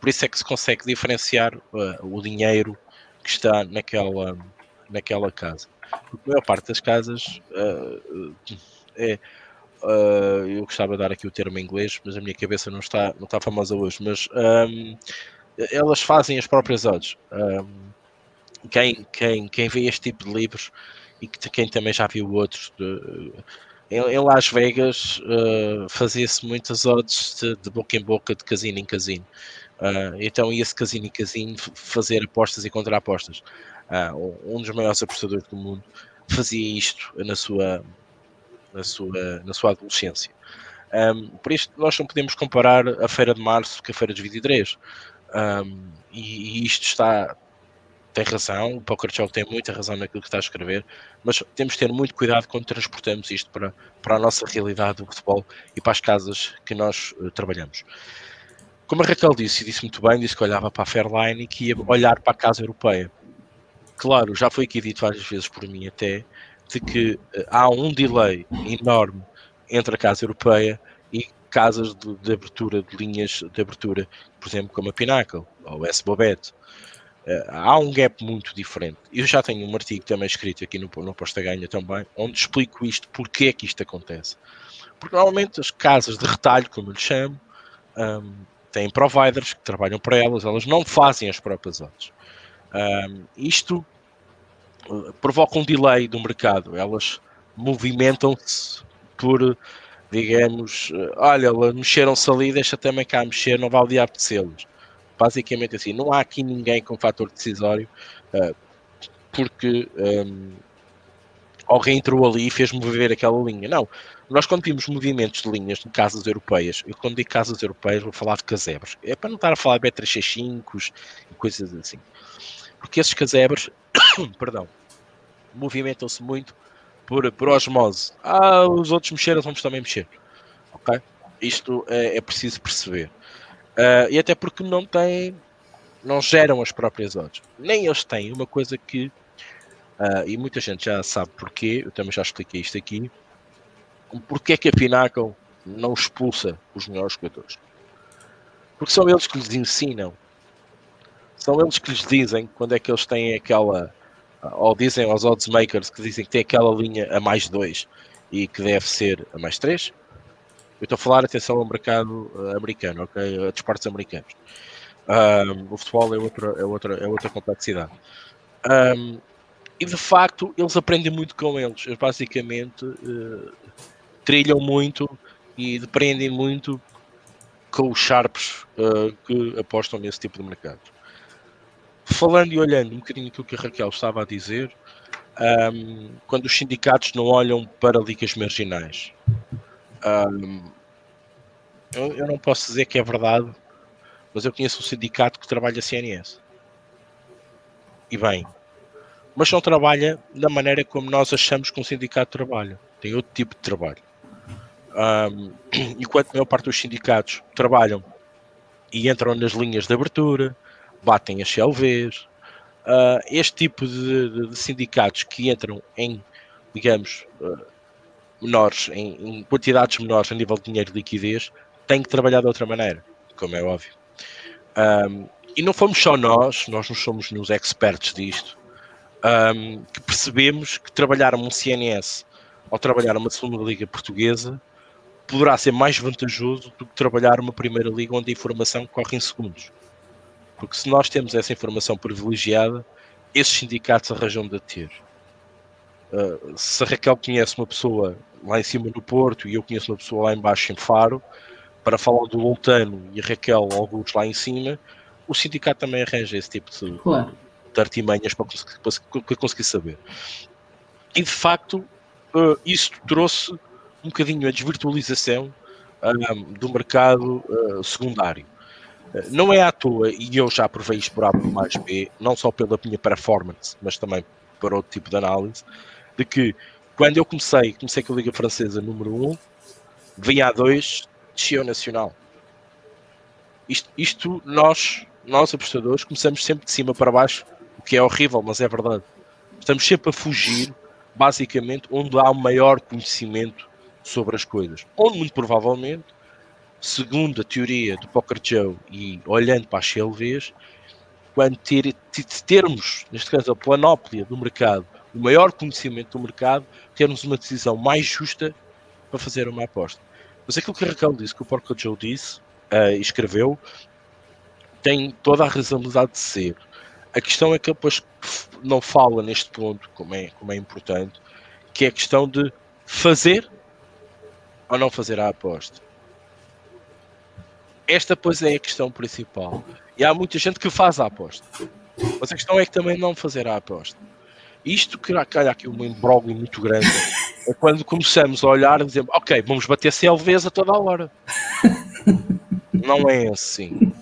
Por isso é que se consegue diferenciar uh, o dinheiro que está naquela, naquela casa. Porque a maior parte das casas uh, é. Uh, eu gostava de dar aqui o termo em inglês, mas a minha cabeça não está, não está famosa hoje. Mas um, elas fazem as próprias odds. Um, quem, quem, quem vê este tipo de livros e que, quem também já viu outros de, em, em Las Vegas uh, fazia-se muitas odds de, de, boca em boca, de casino em casino. Uh, então ia-se casino em casino fazer apostas e contra-apostas. Uh, um dos maiores apostadores do mundo fazia isto na sua, na sua, na sua adolescência. Um, por isto, nós não podemos comparar a Feira de Março com a Feira de 23. Um, e, e isto está tem razão, o Poker Show tem muita razão naquilo que está a escrever, mas temos de ter muito cuidado quando transportamos isto para, para a nossa realidade do futebol e para as casas que nós uh, trabalhamos. Como a Raquel disse, e disse muito bem, disse que olhava para a Fairline e que ia olhar para a casa europeia. Claro, já foi aqui dito várias vezes por mim até, de que uh, há um delay enorme entre a casa europeia e casas de, de, abertura, de linhas de abertura, por exemplo, como a Pinnacle ou a S-Bobet. Uh, há um gap muito diferente. Eu já tenho um artigo também escrito aqui no, no Posta Ganha também, onde explico isto, porque é que isto acontece. Porque normalmente as casas de retalho, como eu lhe chamo, um, têm providers que trabalham para elas, elas não fazem as próprias odds. Um, isto uh, provoca um delay do mercado, elas movimentam-se por, digamos, uh, olha, mexeram-se ali, deixa também cá mexer, não vale apetecê-los. Basicamente assim, não há aqui ninguém com fator decisório, uh, porque um, alguém entrou ali e fez mover aquela linha. Não, nós quando vimos movimentos de linhas de casas europeias, eu quando digo casas europeias vou falar de casebres, é para não estar a falar de B365 e coisas assim. Porque esses casebres, perdão, movimentam-se muito por, por osmose. Ah, os outros mexeram, vamos também mexer. Ok? Isto é, é preciso perceber. Uh, e até porque não têm, não geram as próprias odds. Nem eles têm uma coisa que, uh, e muita gente já sabe porquê, eu também já expliquei isto aqui, porque é que a Pinnacle não expulsa os melhores jogadores? Porque são eles que lhes ensinam, são eles que lhes dizem quando é que eles têm aquela, ou dizem aos odds makers que dizem que tem aquela linha a mais 2 e que deve ser a mais 3. Eu estou a falar, atenção, ao mercado eh, americano, ok? A desportos americanos. Um, o futebol é outra, é outra, é outra complexidade. Um, e de facto, eles aprendem muito com eles. Eles basicamente uh, trilham muito e dependem muito com os sharps uh, que apostam nesse tipo de mercado. Falando e olhando um bocadinho aquilo que a Raquel estava a dizer, um, quando os sindicatos não olham para ligas marginais, um, eu, eu, não posso dizer que é verdade, mas eu conheço um sindicato que trabalha CNS. E bem, mas não trabalha da maneira como nós achamos que um sindicato trabalha. Tem outro tipo de trabalho. Um, enquanto a maior parte dos sindicatos trabalham e entram nas linhas de abertura, batem as CLVs, uh, este tipo de, de, sindicatos que entram em, digamos, uh, menores, em, em, quantidades menores a nível de dinheiro de liquidez, têm que trabalhar de outra maneira, como é óbvio. Um, e não fomos só nós, nós não somos nos experts disto, um, que percebemos que trabalhar um CNS ou trabalhar uma segunda liga portuguesa poderá ser mais vantajoso do que trabalhar uma primeira liga onde a informação corre em segundos. Porque se nós temos essa informação privilegiada, esses sindicatos arranjam de ter. Uh, se a Raquel conhece uma pessoa lá em cima no Porto e eu conheço uma pessoa lá embaixo em Faro, para falar do Lontano e a Raquel alguns lá em cima, o sindicato também arranja esse tipo de, claro. de artimanhas para conseguir, para conseguir saber. E de facto, uh, isso trouxe um bocadinho a desvirtualização um, do mercado uh, secundário. Não é à toa, e eu já provei isto por A mais B, não só pela minha performance, mas também para outro tipo de análise, de que quando eu comecei, comecei com a Liga Francesa número 1, vinha a 2, descia Nacional. Isto, isto, nós, nós apostadores, começamos sempre de cima para baixo, o que é horrível, mas é verdade. Estamos sempre a fugir, basicamente, onde há o maior conhecimento sobre as coisas. Onde, muito provavelmente, segundo a teoria do Poker Joe e olhando para as CLVs, quando ter, termos, neste caso, a planóplia do mercado, o maior conhecimento do mercado, termos uma decisão mais justa para fazer uma aposta. Mas aquilo que a Raquel disse, que o Poker Joe disse uh, e escreveu, tem toda a razoabilidade de ser. A questão é que ele depois não fala neste ponto, como é, como é importante, que é a questão de fazer ou não fazer a aposta? Esta, pois, é a questão principal. E há muita gente que faz a aposta. Mas a questão é que também não fazer a aposta. Isto que calha aqui um imbróglio muito grande é quando começamos a olhar e dizemos, ok, vamos bater CLVs a toda a hora. não é assim.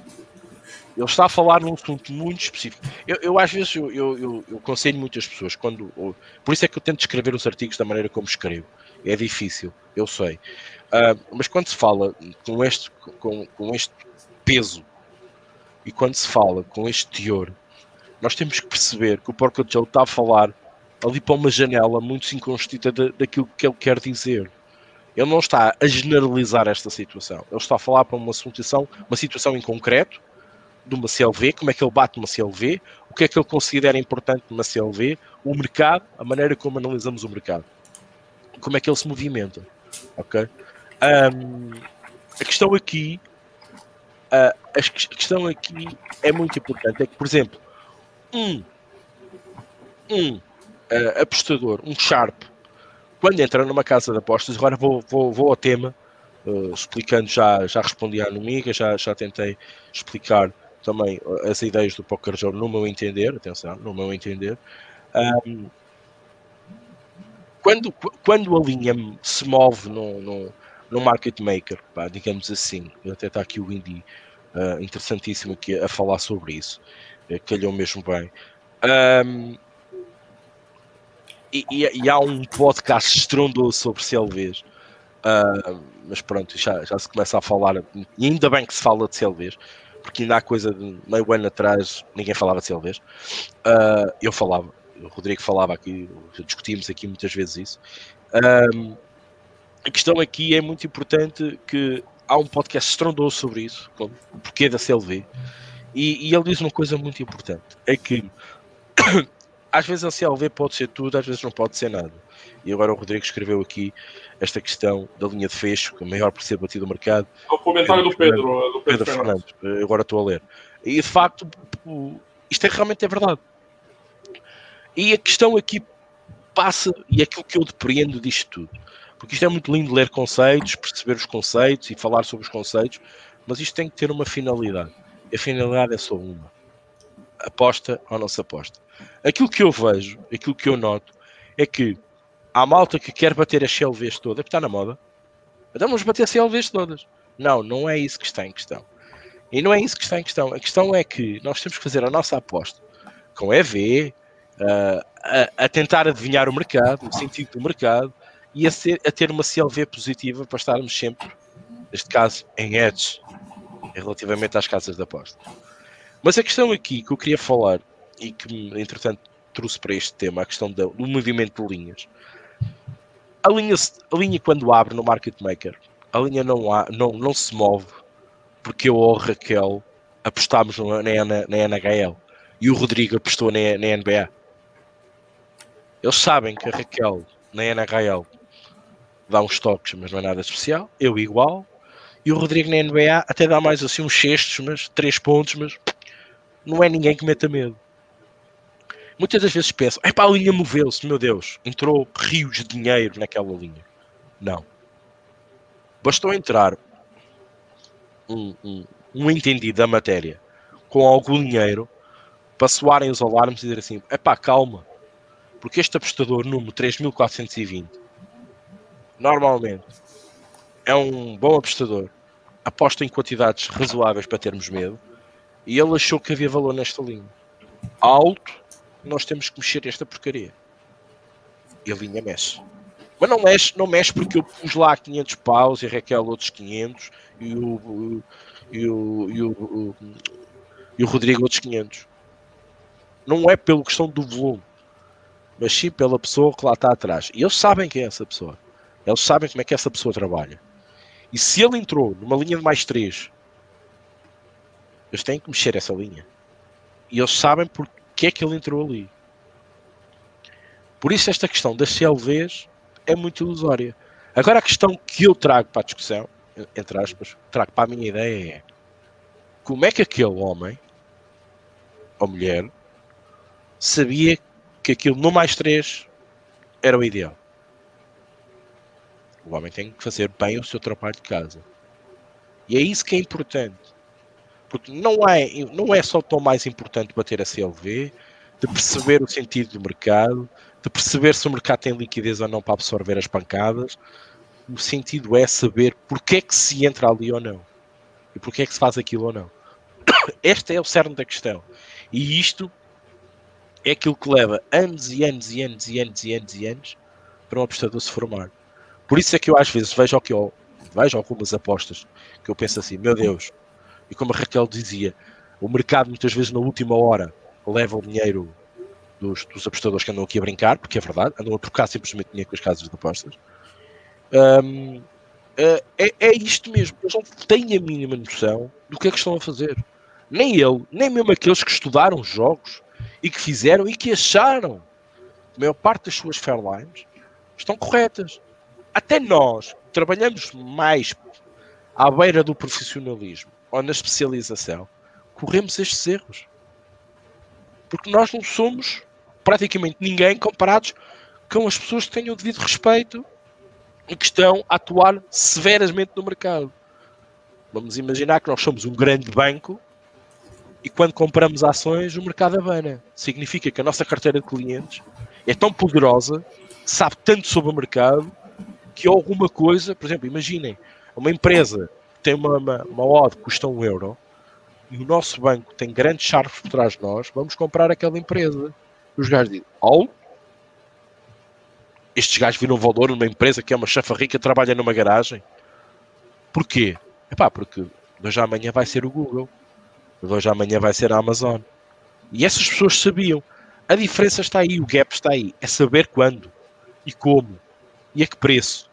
Ele está a falar num assunto muito específico. Eu, eu às vezes, eu, eu, eu, aconselho muitas pessoas, quando, por isso é que eu tento escrever os artigos da maneira como escrevo. É difícil, eu sei. Uh, mas quando se fala com este, com, com este peso e quando se fala com este teor, nós temos que perceber que o Porco Joe está a falar ali para uma janela muito circunscrita daquilo que ele quer dizer. Ele não está a generalizar esta situação. Ele está a falar para uma situação, uma situação em concreto, de uma CLV, como é que ele bate uma CLV, o que é que ele considera importante numa CLV, o mercado, a maneira como analisamos o mercado, como é que ele se movimenta. Ok? Um, a questão aqui, uh, a questão aqui é muito importante. É que, por exemplo, um, um uh, apostador, um sharp, quando entra numa casa de apostas, agora vou, vou, vou ao tema, uh, explicando, já, já respondi à Amiga, já, já tentei explicar também as ideias do Poker Joe no meu entender, atenção, no meu entender. Um, quando, quando a linha se move no, no, no market maker, pá, digamos assim, até está aqui o Indy uh, interessantíssimo aqui a falar sobre isso, uh, calhou mesmo bem. Um, e, e, há um podcast estrondoso sobre CLVs. Uh, mas pronto, já, já se começa a falar, e ainda bem que se fala de CLVs, porque ainda há coisa de meio ano atrás ninguém falava de CLVs. Uh, eu falava, o Rodrigo falava aqui, discutimos aqui muitas vezes isso. A questão aqui é muito importante que há um podcast estrondoso sobre isso, o porquê da CLV, e, e ele diz uma coisa muito importante: é que às vezes a CLV pode ser tudo, às vezes não pode ser nada. E agora o Rodrigo escreveu aqui esta questão da linha de fecho, que é maior por ser batido o mercado. O comentário do Pedro, do Pedro, Pedro Fernandes. Fernandes. Agora estou a ler. E de facto, isto é realmente é verdade. E a questão aqui passa, e é aquilo que eu depreendo disto tudo, porque isto é muito lindo ler conceitos, perceber os conceitos e falar sobre os conceitos, mas isto tem que ter uma finalidade. E a finalidade é só uma: aposta ou não se aposta. Aquilo que eu vejo, aquilo que eu noto, é que há malta que quer bater as CLVs todas, porque está na moda. Então vamos bater as CLVs todas. Não, não é isso que está em questão. E não é isso que está em questão. A questão é que nós temos que fazer a nossa aposta com EV, uh, a, a, tentar adivinhar o mercado, o sentido do mercado e a, ser, a, ter uma CLV positiva para estarmos sempre, neste caso, em edge relativamente às casas de aposta. Mas a questão aqui que eu queria falar e que, entretanto, trouxe para este tema, a questão do movimento de linhas. A linha, a linha quando abre no Market Maker, a linha não, há, não, não se move porque eu ou Raquel apostámos na, na, na NHL e o Rodrigo apostou na, na NBA. Eles sabem que a Raquel na NHL dá uns toques, mas não é nada especial. Eu igual. E o Rodrigo na NBA até dá mais assim uns cestos, mas três pontos, mas não é ninguém que meta medo muitas das vezes pensam, para a linha moveu-se, meu Deus, entrou rios de dinheiro naquela linha. Não. Bastou entrar um, um, um entendido da matéria com algum dinheiro para soarem os alarmes e dizer assim, é pá, calma, porque este apostador número 3420 normalmente é um bom apostador, aposta em quantidades razoáveis para termos medo e ele achou que havia valor nesta linha. Alto nós temos que mexer esta porcaria. E a linha mexe. Mas não mexe, não mexe porque eu pus lá 500 paus e a Raquel outros 500 e o, o, e o, e o, e o Rodrigo outros 500. Não é pela questão do volume, mas sim pela pessoa que lá está atrás. E eles sabem quem é essa pessoa. Eles sabem como é que essa pessoa trabalha. E se ele entrou numa linha de mais 3, eles têm que mexer essa linha. E eles sabem porque que é que ele entrou ali. Por isso esta questão das CLVs é muito ilusória. Agora a questão que eu trago para a discussão, entre aspas, trago para a minha ideia é como é que aquele homem ou mulher sabia que aquilo no mais 3 era o ideal. O homem tem que fazer bem o seu trabalho de casa. E é isso que é importante. Porque não é, não é só tão mais importante bater a CLV, de perceber o sentido do mercado, de perceber se o mercado tem liquidez ou não para absorver as pancadas. O sentido é saber porque é que se entra ali ou não. E porque é que se faz aquilo ou não. Este é o cerne da questão. E isto é aquilo que leva anos e anos e anos e anos e anos e anos para um apostador se formar. Por isso é que eu às vezes vejo, que vejo algumas apostas que eu penso assim, meu Deus, e como a Raquel dizia, o mercado muitas vezes na última hora leva o dinheiro dos, dos apostadores que andam aqui a brincar, porque é verdade, andam a trocar simplesmente dinheiro com as casas de apostas. Um, é, é, é isto mesmo, eles não têm a mínima noção do que é que estão a fazer. Nem ele, nem mesmo aqueles que estudaram jogos e que fizeram e que acharam a maior parte das suas fairlines estão corretas. Até nós trabalhamos mais à beira do profissionalismo ou na especialização, corremos estes erros. Porque nós não somos praticamente ninguém comparados com as pessoas que têm o devido respeito e que estão a atuar severamente no mercado. Vamos imaginar que nós somos um grande banco e quando compramos ações o mercado abana. Significa que a nossa carteira de clientes é tão poderosa, sabe tanto sobre o mercado, que alguma coisa, por exemplo, imaginem, uma empresa tem uma, uma, uma odd que custa um euro e o nosso banco tem grandes charros por trás de nós, vamos comprar aquela empresa. Os gajos dizem, oh, estes gajos viram valor numa empresa que é uma chafa rica trabalha numa garagem. Porquê? Epá, porque hoje amanhã vai ser o Google. Hoje amanhã vai ser a Amazon. E essas pessoas sabiam. A diferença está aí, o gap está aí. É saber quando e como e a que preço.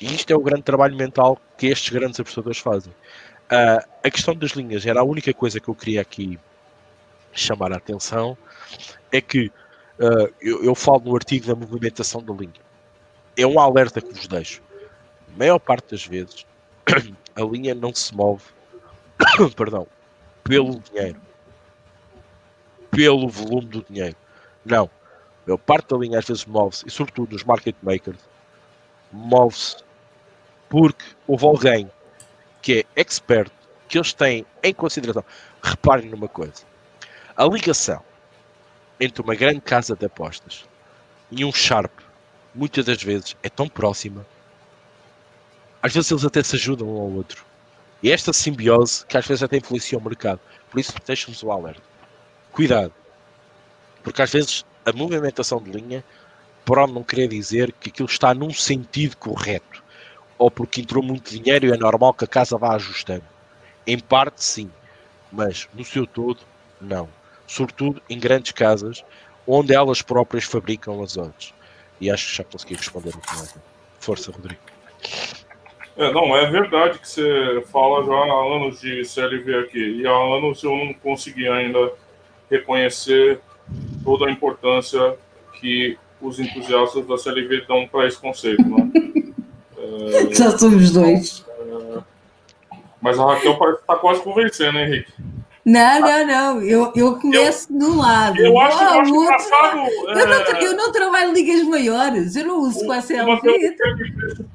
E isto é o grande trabalho mental que estes grandes apostadores fazem. Uh, a questão das linhas era a única coisa que eu queria aqui chamar a atenção. É que uh, eu, eu, falo no artigo da movimentação da linha. É um alerta que vos deixo. A maior parte das vezes a linha não se move perdão, pelo dinheiro, pelo volume do dinheiro. Não. A maior parte da linha às vezes move-se, e sobretudo nos market makers, move-se porque houve alguém que é expert, que eles têm em consideração. Reparem numa coisa: a ligação entre uma grande casa de apostas e um Sharp, muitas das vezes, é tão próxima. Às vezes eles até se ajudam um ao outro. E esta simbiose que às vezes até influencia o mercado. Por isso, deixa-nos o alerta. Cuidado. Porque às vezes a movimentação de linha pode não querer dizer que aquilo está num sentido correto ou porque entrou muito dinheiro e é normal que a casa vá ajustando. Em parte, sim, mas no seu todo, não. Sobretudo em grandes casas, onde elas próprias fabricam as odds. E acho que já consegui responder o que Força, Rodrigo. É, não, é verdade que você fala já há anos de CLV aqui. E há anos eu não consegui ainda reconhecer toda a importância que os entusiastas da CLV dão para esse conceito. Né? Já somos dois. Mas a Raquel parece estar tá quase convencendo, hein, Henrique? Não, não, não. Eu, eu começo eu, do lado. Eu acho, eu acho engraçado. Eu, é... não, eu não trabalho ligas maiores. Eu não uso com a CLV.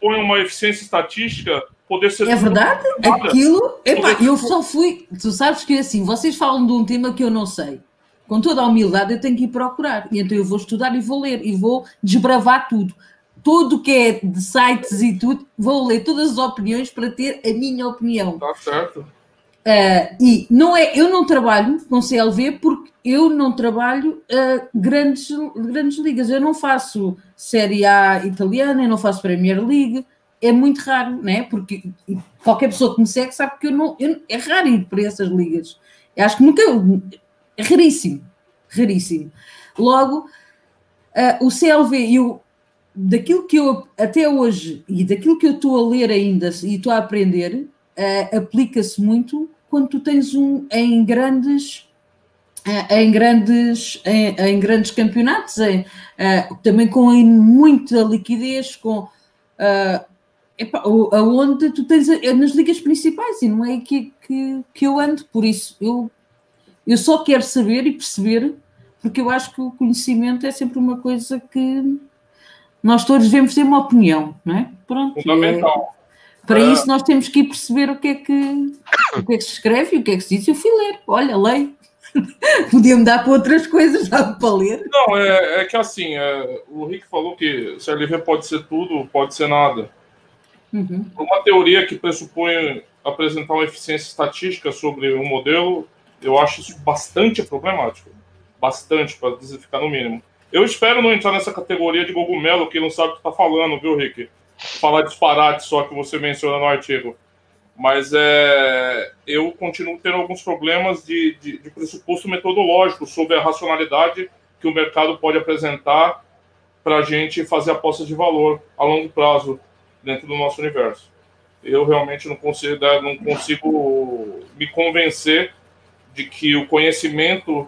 Põe uma eficiência estatística poder ser. É verdade? Aquilo. Epa, eu só fui. Tu sabes que assim, vocês falam de um tema que eu não sei. Com toda a humildade, eu tenho que ir procurar. E então eu vou estudar e vou ler e vou desbravar tudo tudo que é de sites e tudo, vou ler todas as opiniões para ter a minha opinião. Está certo. Uh, e não é, eu não trabalho com CLV porque eu não trabalho uh, grandes, grandes ligas. Eu não faço Série A italiana, eu não faço Premier League. É muito raro, né? Porque qualquer pessoa que me segue sabe que eu não, eu, é raro ir para essas ligas. Eu acho que nunca. É raríssimo. Raríssimo. Logo, uh, o CLV e o, daquilo que eu até hoje e daquilo que eu estou a ler ainda e estou a aprender, uh, aplica-se muito quando tu tens um em grandes uh, em grandes em, em grandes campeonatos, em, uh, também com muita liquidez, com Epa, aonde tu tens nas ligas principais e não é que, que, que eu ando, por isso eu, eu só quero saber e perceber, porque eu acho que o conhecimento é sempre uma coisa que, nós todos devemos ter uma opinião, não é? Pronto. Fundamental. É, para isso nós temos que ir perceber o que é que, o que, é que se escreve e o que é que se diz. Eu fui ler, olha, leio. Podia-me dar para outras coisas já para ler. Não, é, é que assim, é, o Rick falou que CLV pode ser tudo, pode ser nada. Uhum. Uma teoria que pressupõe apresentar uma eficiência estatística sobre um modelo, eu acho isso bastante problemático. Bastante, para ficar no mínimo. Eu espero não entrar nessa categoria de cogumelo que não sabe o que está falando, viu, Rick? Falar disparate só que você menciona no artigo. Mas é, eu continuo tendo alguns problemas de, de, de pressuposto metodológico sobre a racionalidade que o mercado pode apresentar para a gente fazer apostas de valor a longo prazo dentro do nosso universo. Eu realmente não consigo, não consigo me convencer de que o conhecimento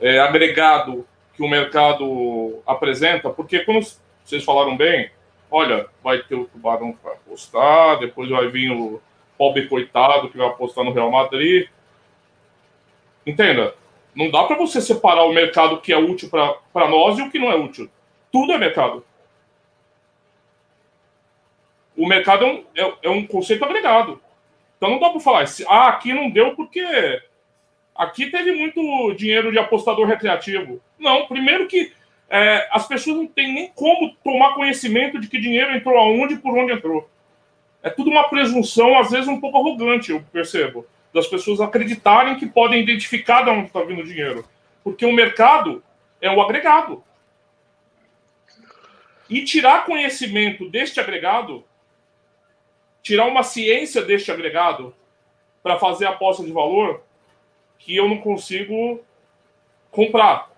é, agregado que o mercado apresenta, porque quando vocês falaram bem, olha, vai ter o tubarão vai apostar, depois vai vir o pobre coitado que vai apostar no Real Madrid. Entenda, não dá para você separar o mercado que é útil para nós e o que não é útil. Tudo é mercado o mercado é um, é, é um conceito agregado. Então não dá para falar, ah, aqui não deu porque aqui teve muito dinheiro de apostador recreativo. Não, primeiro que é, as pessoas não têm nem como tomar conhecimento de que dinheiro entrou aonde e por onde entrou. É tudo uma presunção, às vezes um pouco arrogante, eu percebo, das pessoas acreditarem que podem identificar de onde está vindo o dinheiro. Porque o mercado é o agregado. E tirar conhecimento deste agregado tirar uma ciência deste agregado para fazer aposta de valor que eu não consigo comprar.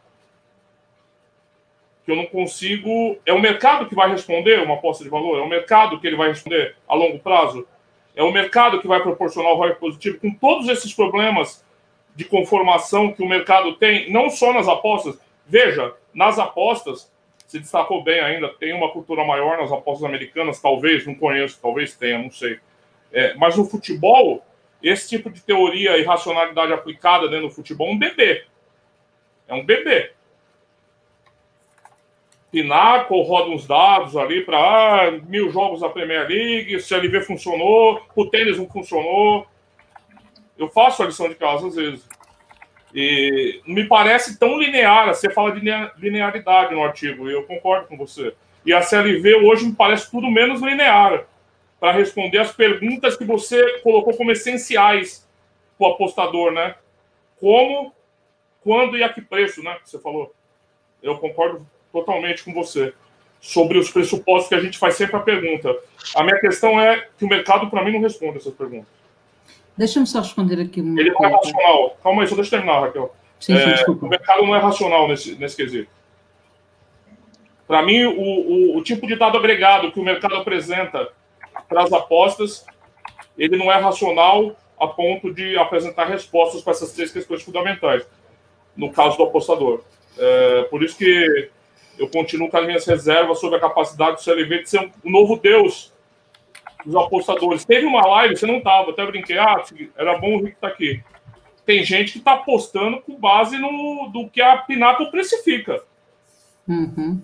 Que eu não consigo. É o mercado que vai responder uma aposta de valor? É o mercado que ele vai responder a longo prazo? É o mercado que vai proporcionar o ROI positivo com todos esses problemas de conformação que o mercado tem, não só nas apostas. Veja, nas apostas, se destacou bem ainda, tem uma cultura maior nas apostas americanas, talvez, não conheço, talvez tenha, não sei. É, mas no futebol, esse tipo de teoria e racionalidade aplicada dentro do futebol é um bebê. É um bebê. Pinaco roda uns dados ali para ah, mil jogos da Premier League, se a LV funcionou, o tênis não funcionou. Eu faço a lição de casa às vezes. E me parece tão linear. Você fala de linearidade no artigo, e eu concordo com você. E a CLV hoje me parece tudo menos linear para responder as perguntas que você colocou como essenciais para o apostador, né? Como, quando e a que preço, né? Você falou. Eu concordo totalmente com você sobre os pressupostos que a gente faz sempre a pergunta. A minha questão é que o mercado, para mim, não responde essas perguntas. Deixa-me só responder aqui uma Ele não é racional. Calma aí, só deixa eu terminar, Raquel. Sim, sim, é, o mercado não é racional nesse, nesse quesito. Para mim, o, o, o, tipo de dado agregado que o mercado apresenta para as apostas, ele não é racional a ponto de apresentar respostas para essas três questões fundamentais, no caso do apostador. É, por isso que eu continuo com as minhas reservas sobre a capacidade do CLV de ser um, um novo Deus dos apostadores. Teve uma live, você não estava, até brinquei, ah, era bom o Rick estar tá aqui. Tem gente que está apostando com base no do que a Pinaco precifica. Uhum.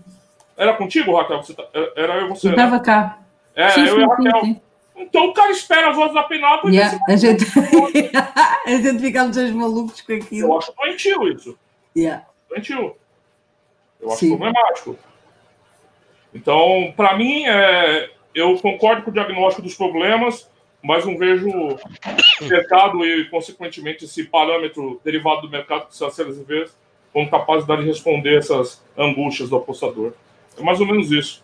Era contigo, Raquel? Você tá, era eu você? Eu estava cá. É, sim, eu sim, e a Raquel. Sim, então o cara espera as vozes da Pinaco yeah, e a gente... a gente fica uns malucos com aquilo. Eu acho doentio isso. Yeah. Doentio. Eu acho problemático. Então, para mim, é, eu concordo com o diagnóstico dos problemas, mas não vejo o mercado e, consequentemente, esse parâmetro derivado do mercado que se CLV com capacidade de responder essas angústias do apostador. É mais ou menos isso.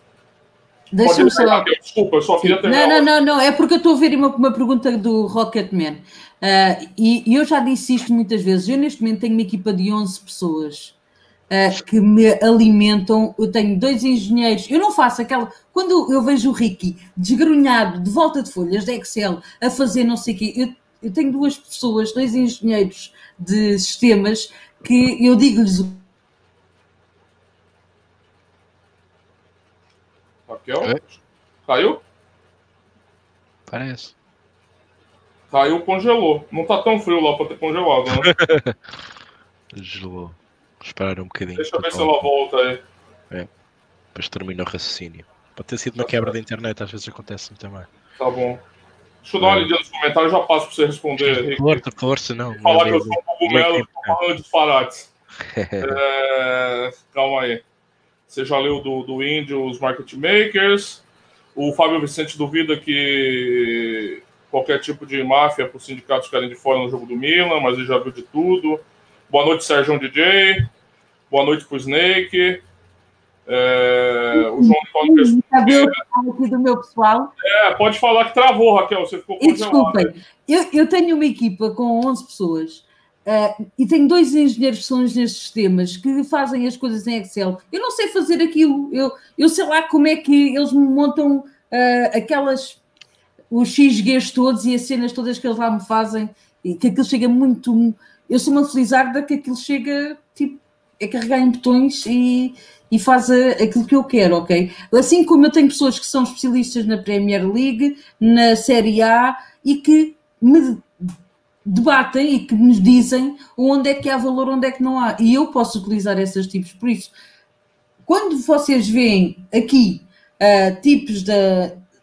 Deixa-me só. Desculpa, só queria terminar. Não, não, não, não, é porque eu estou a ver uma, uma pergunta do Rocketman. Uh, e, e eu já disse isto muitas vezes. Eu, neste momento, tenho uma equipa de 11 pessoas uh, que me alimentam. Eu tenho dois engenheiros. Eu não faço aquela. Quando eu vejo o Ricky desgrunhado de volta de folhas de Excel a fazer não sei o quê, eu, eu tenho duas pessoas, dois engenheiros de sistemas, que eu digo-lhes Raquel? É. Caiu? Parece. Caiu, congelou. Não tá tão frio lá para ter congelado, né? Gelou. Esperar um bocadinho. Deixa eu ver se ela volta aí. É. Depois termina o raciocínio. Pode ter sido uma quebra da internet, às vezes acontece-me também. Tá bom. Deixa eu dar uma olhadinha nos comentários, já passo para você responder. Força, força, não. Falar que eu sou um cogumelo, tô falando disparates. é... Calma aí. Você já leu do, do Índio, os Market Makers. O Fábio Vicente duvida que qualquer tipo de máfia para os sindicatos ficarem de fora no jogo do Milan, mas ele já viu de tudo. Boa noite, Sérgio DJ. Boa noite para o Snake. É, o João Paulo aqui do meu pessoal. É, pode falar que travou, Raquel. Você ficou congelada. Desculpem, eu, eu tenho uma equipa com 11 pessoas Uh, e tenho dois engenheiros que são engenheiros de sistemas que fazem as coisas em Excel. Eu não sei fazer aquilo. Eu, eu sei lá como é que eles me montam uh, aquelas os XGs todos e as cenas todas que eles lá me fazem e que aquilo chega muito. Eu sou uma felizarda que aquilo chega tipo é carregar em botões e, e faz a, aquilo que eu quero, ok? Assim como eu tenho pessoas que são especialistas na Premier League, na Série A e que me debatem e que nos dizem onde é que há valor, onde é que não há. E eu posso utilizar esses tipos. Por isso, quando vocês veem aqui uh, tipos de,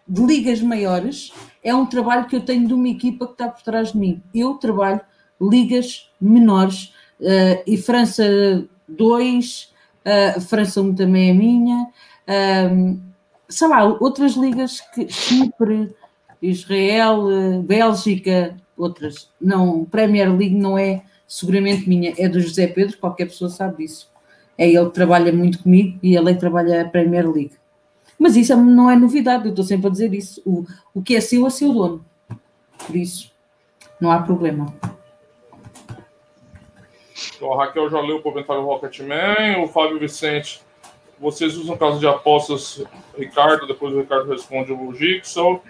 de, ligas maiores, é um trabalho que eu tenho de uma equipa que está por trás de mim. Eu trabalho ligas menores uh, e França 2, uh, ah, França 1 também é minha. sei lá, outras ligas que Chipre, Israel, Bélgica, outras. Não, Premier League não é seguramente minha, é do José Pedro, qualquer pessoa sabe disso. É ele que trabalha muito comigo e ele é que trabalha a Premier League. Mas isso não é novidade, eu estou sempre a dizer isso. O, o que é seu é seu dono. Por isso, não há problema. A Raquel já leu o comentário do Rocketman, o Fábio Vicente. Vocês usam caso de apostas, Ricardo, depois o Ricardo responde o Gixel.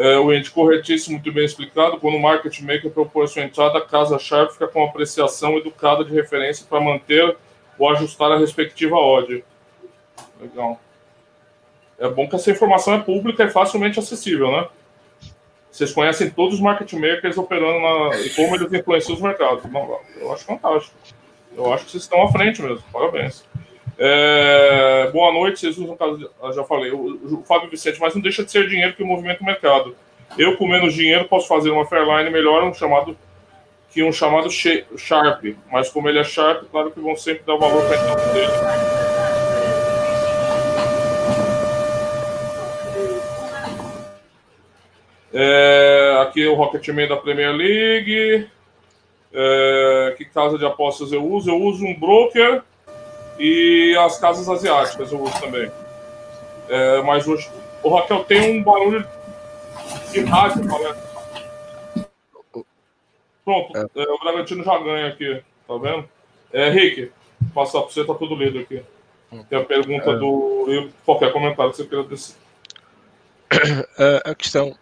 É, o ente corretíssimo, muito bem explicado. Quando o market maker propõe sua entrada, a casa chave fica com apreciação educada de referência para manter ou ajustar a respectiva odd. Legal. É bom que essa informação é pública e facilmente acessível, né? Vocês conhecem todos os market makers operando na, e como eles influenciam os mercados. eu acho fantástico. Eu acho que vocês estão à frente mesmo. Parabéns. É, boa noite, vocês usam, já falei, o, o, Fábio Vicente, mas não deixa de ser dinheiro que movimenta o mercado. Eu, com menos dinheiro, posso fazer uma Fairline melhor um chamado, que um chamado Sharp, mas como ele é Sharp, claro que vão sempre dar valor para a dele. É, aqui é o Rocketman da Premier League. É, que casa de apostas eu uso? Eu uso um broker e as casas asiáticas eu uso também. É, mas hoje. O Raquel tem um barulho de rádio, galera. Pronto, é. É, o Bragantino já ganha aqui, tá vendo? É, Rick, passar para você, tá tudo lido aqui. Tem a pergunta é. do. E qualquer comentário que você queira dizer. A, questão.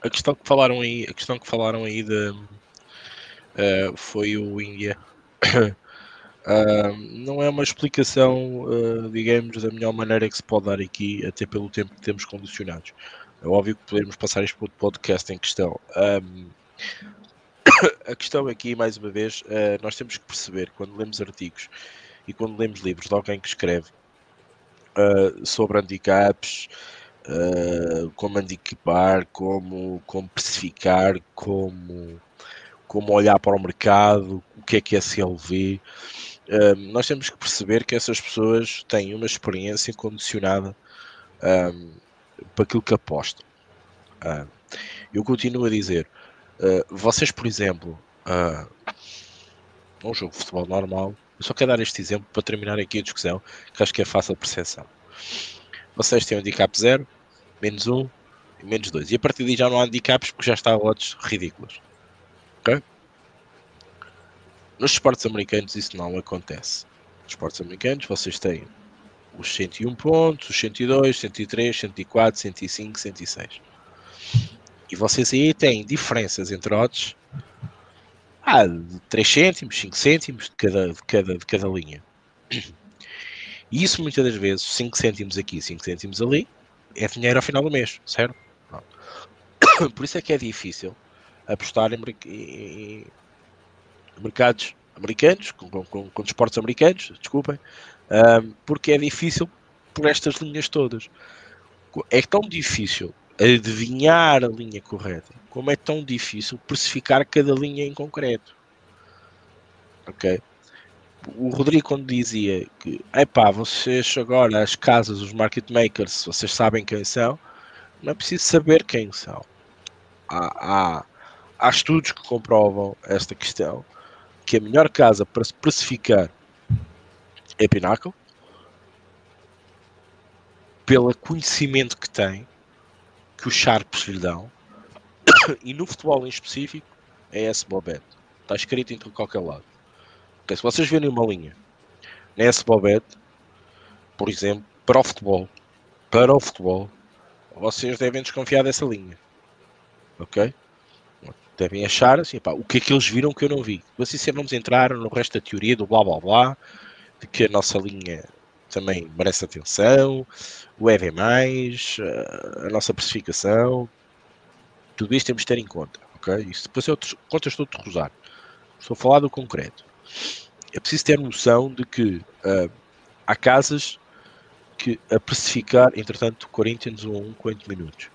A questão que falaram aí, a questão que falaram aí de, uh, foi o Índia Uh, não é uma explicação, uh, digamos, da melhor maneira que se pode dar aqui, até pelo tempo que temos condicionados. É óbvio que podemos passar isto para o podcast em questão. Um, a questão aqui, mais uma vez, uh, nós temos que perceber quando lemos artigos e quando lemos livros de alguém que escreve sobre handicaps, como handicapar, como, como precificar, como, como olhar para o mercado, o que é que é CLV um, nós temos que perceber que essas pessoas têm uma experiência condicionada um, para aquilo que apostam. Uh, eu continuo a dizer, uh, vocês, por exemplo, uh, um jogo de futebol normal, eu só quero dar este exemplo para terminar aqui a discussão, que acho que é fácil de percepção. Vocês têm um handicap 0, menos 1 um, e menos 2. E a partir daí já não há handicaps porque já está a odds ridículas. Ok? Nos esportes americanos isso não acontece. Nos esportes americanos vocês têm os 101 pontos, os 102, 103, 104, 105, 106. E vocês aí têm diferenças entre odds ah, de 3 cêntimos, 5 cêntimos de cada, de, cada, de cada linha. E isso muitas das vezes, 5 cêntimos aqui, 5 cêntimos ali, é dinheiro ao final do mês, certo? Por isso é que é difícil apostar em, em, mercados americanos, com, com, com desportos americanos, desculpem, porque é difícil por estas linhas todas. É tão difícil adivinhar a linha correta, como é tão difícil precificar cada linha em concreto. Ok? o Rodrigo quando dizia que, epá, vocês agora, as casas, os market makers, vocês sabem quem são, não é preciso saber quem são. Há, há, há estudos que comprovam esta questão, que a melhor casa para se precificar é Pinnacle, pelo conhecimento que tem, que os Sharps lhe dão, e no futebol em específico, é esse Bobet. Está escrito em qualquer lado. Okay, se vocês verem uma linha nesse Bobet, por exemplo, para o futebol, para o futebol, vocês devem desconfiar dessa linha. Ok? Devem achar assim, pá, o que é que eles viram que eu não vi. Assim sempre vamos entrar no resto da teoria do blá blá blá, de que a nossa linha também merece atenção, o EV, a nossa precificação, tudo isto temos de ter em conta. Ok? Isso depois é outro, contas de cruzar. Estou a falar do concreto. É preciso ter noção de que uh, há casas que a precificar, entretanto, Corinthians 1 a 1, 40 minutos.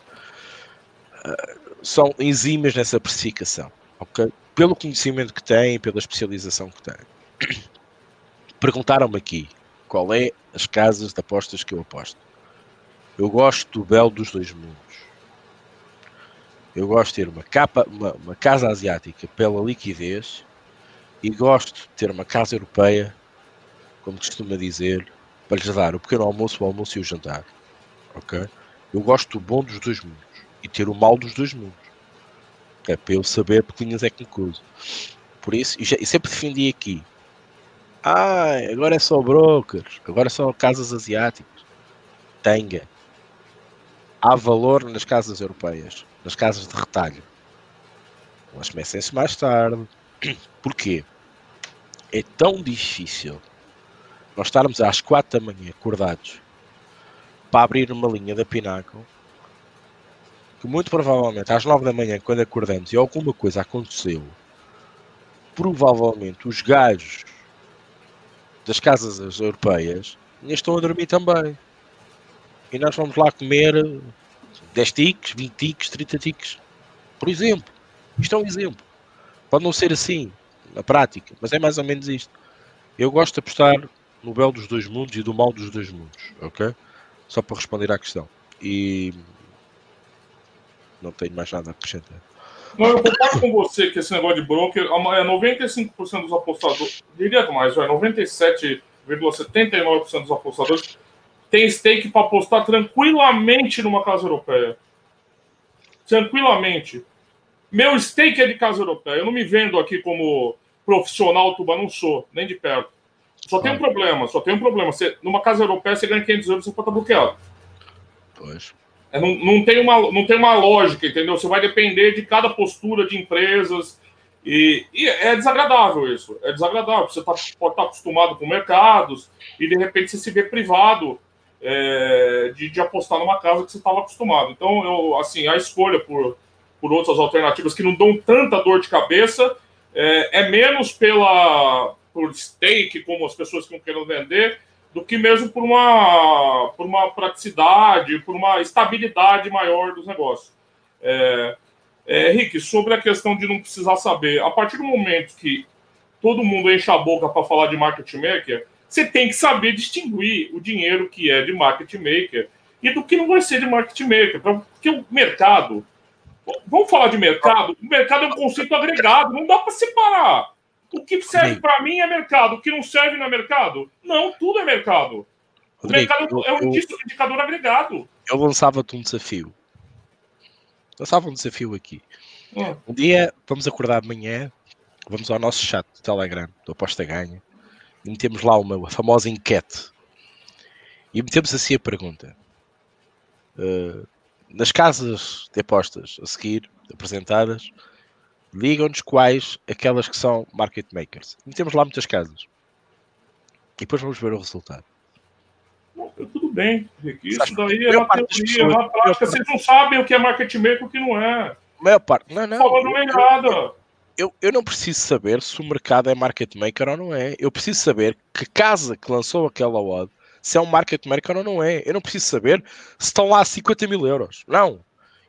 Uh, são enzimas nessa precificação, ok? Pelo conhecimento que têm, pela especialização que têm. Perguntaram-me aqui qual é as casas de apostas que eu aposto. Eu gosto do belo dos dois mundos. Eu gosto de ter uma, capa, uma, uma casa asiática pela liquidez e gosto de ter uma casa europeia, como costuma dizer, para lhes dar o pequeno almoço, o almoço e o jantar. Ok? Eu gosto do bom dos dois mundos e ter o mal dos dois mundos. É para eu saber que linhas é que me cruzo. Por isso, e, já, e sempre defendi aqui. Ah, agora é só brokers, agora são casas asiáticas. Tenha. Há valor nas casas europeias nas casas de retalho. Elas comecem-se mais tarde. Porquê? É tão difícil nós estarmos às quatro da manhã acordados para abrir uma linha da Pinaco que muito provavelmente às nove da manhã quando acordamos e alguma coisa aconteceu provavelmente os gajos das casas europeias estão a dormir também e nós vamos lá comer 10 tiques, 20 tiques, 30 tiques. Por exemplo. Isto é um exemplo. Pode não ser assim na prática, mas é mais ou menos isto. Eu gosto de apostar no belo dos dois mundos e do mal dos dois mundos, ok? Só para responder à questão. E não tenho mais nada a acrescentar. Não, eu concordo com você que esse negócio de broker é 95% dos apostadores, diria mais, é 97,79% dos apostadores tem stake para apostar tranquilamente numa casa europeia. Tranquilamente. Meu stake é de casa europeia. Eu não me vendo aqui como profissional tuba, não sou, nem de perto. Só tem um problema, só tem um problema. Você, numa casa europeia, você ganha 500 euros, você pode estar bloqueado. Pois. É, não, não, tem uma, não tem uma lógica, entendeu? Você vai depender de cada postura de empresas. E, e é desagradável isso. É desagradável. Você tá, pode estar acostumado com mercados e, de repente, você se vê privado é, de, de, apostar numa casa que você estava acostumado. Então, eu, assim, a escolha por, por outras alternativas que não dão tanta dor de cabeça é, é menos pela por stake, como as pessoas estão querendo vender, do que mesmo por uma, por uma praticidade, por uma estabilidade maior dos negócios. É, é, Rick, sobre a questão de não precisar saber, a partir do momento que todo mundo enche a boca para falar de market maker, você tem que saber distinguir o dinheiro que é de market maker e do que não vai ser de market maker. Porque o mercado, vamos falar de mercado, o mercado é um conceito agregado, não dá para separar. O que serve para mim é mercado, o que não serve não é mercado? Não, tudo é mercado. O Rodrigo, mercado é um indicador agregado. Eu lançava-te um desafio. Lançava um desafio aqui. Hum. Um dia vamos acordar de manhã, vamos ao nosso chat do Telegram, do Aposta Ganha, e metemos lá uma famosa enquete. E metemos assim a pergunta. Uh, nas casas de apostas a seguir, apresentadas, ligam-nos quais aquelas que são market makers. Metemos lá muitas casas. E depois vamos ver o resultado. Tudo bem, Isso daí é uma teoria, é uma prática. Vocês não sabem o que é market maker e o que não é. Maior parte. Não, não. Falando é nada eu, eu não preciso saber se o mercado é market maker ou não é. Eu preciso saber que casa que lançou aquela odd se é um market maker ou não é. Eu não preciso saber se estão lá 50 mil euros. Não.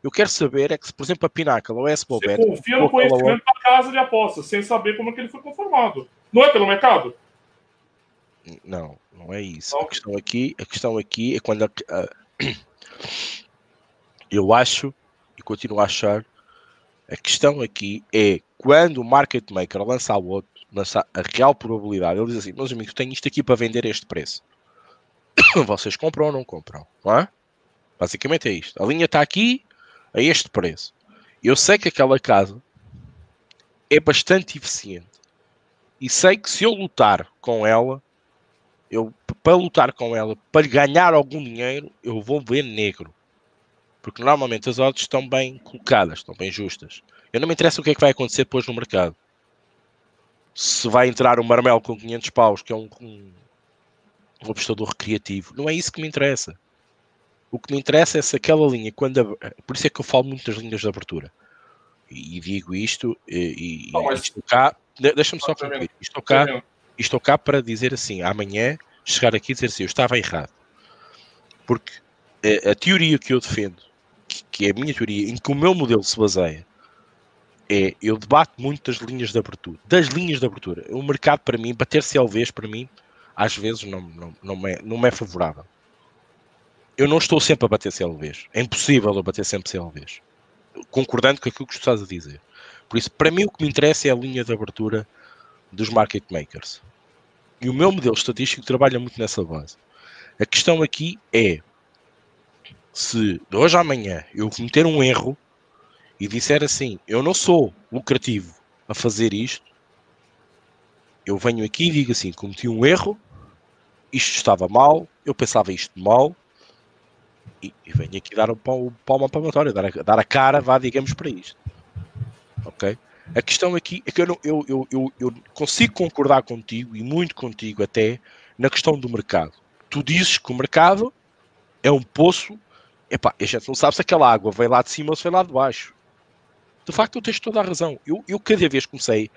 Eu quero saber é que, por exemplo, a Pinnacle ou a S-Bobet... Você confia no conhecimento da casa de apostas, sem saber como é que ele foi conformado. Não é pelo mercado? Não, não é isso. A questão aqui, a questão aqui é quando a, a, eu acho e continuo a achar a questão aqui é quando o market maker lança o outro, lança a real probabilidade, ele diz assim, meus amigos, tenho isto aqui para vender a este preço. Vocês compram ou não compram? Não é? Basicamente é isto. A linha está aqui a este preço. Eu sei que aquela casa é bastante eficiente. E sei que se eu lutar com ela, eu para lutar com ela, para ganhar algum dinheiro, eu vou ver negro. Porque normalmente as odds estão bem colocadas, estão bem justas. Eu não me interessa o que é que vai acontecer depois no mercado. Se vai entrar um marmelo com 500 paus, que é um, um, um apostador recreativo, não é isso que me interessa. O que me interessa é se aquela linha, quando por isso é que eu falo muito das linhas de abertura. E, e digo isto, e, e mas... estou cá, deixa-me só concluir. Estou cá, estou cá para dizer assim, amanhã chegar aqui e dizer assim, eu estava errado. Porque a, a teoria que eu defendo que, que é a minha teoria, em que o meu modelo se baseia, é eu debato muito das linhas de abertura. Das linhas de abertura. O mercado, para mim, bater CLVs, para mim, às vezes não, não, não, me, é, não me é favorável. Eu não estou sempre a bater CLVs. É impossível eu bater sempre CLVs. Concordando com aquilo que tu estás a dizer. Por isso, para mim, o que me interessa é a linha de abertura dos market makers. E o meu modelo estatístico trabalha muito nessa base. A questão aqui é se de hoje à amanhã eu cometer um erro e disser assim, eu não sou lucrativo a fazer isto, eu venho aqui e digo assim, cometi um erro, isto estava mal, eu pensava isto mal, e, e venho aqui dar um palma palmatória, dar a, dar a cara, vá, digamos, para isto. Ok? A questão aqui é que eu, não, eu, eu, eu, eu consigo concordar contigo, e muito contigo até, na questão do mercado. Tu dizes que o mercado é um poço Epá, a gente não sabe se aquela água vem lá de cima ou se vem lá de baixo. De facto, eu tens toda a razão. Eu, eu cada vez comecei,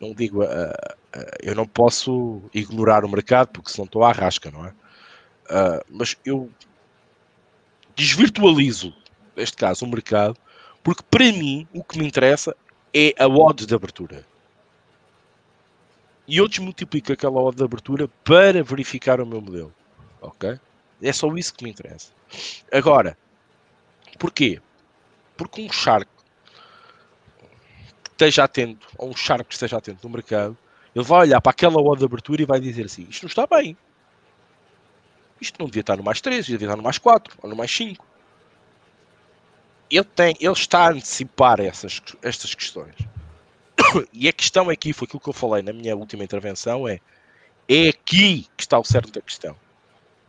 não digo, uh, uh, eu não posso ignorar o mercado porque senão estou à rasca, não é? Uh, mas eu desvirtualizo, neste caso, o mercado, porque para mim o que me interessa é a odd de abertura. E eu desmultiplico aquela odd de abertura para verificar o meu modelo. Ok? É só isso que me interessa. Agora, porquê? Porque um shark que esteja atento, ou um shark que esteja atento no mercado, ele vai olhar para aquela hora de abertura e vai dizer assim: isto não está bem. Isto não devia estar no mais 3, devia estar no mais 4 ou no mais 5. Ele, tem, ele está a antecipar essas, estas questões. E a questão aqui foi aquilo que eu falei na minha última intervenção: é, é aqui que está o certo da questão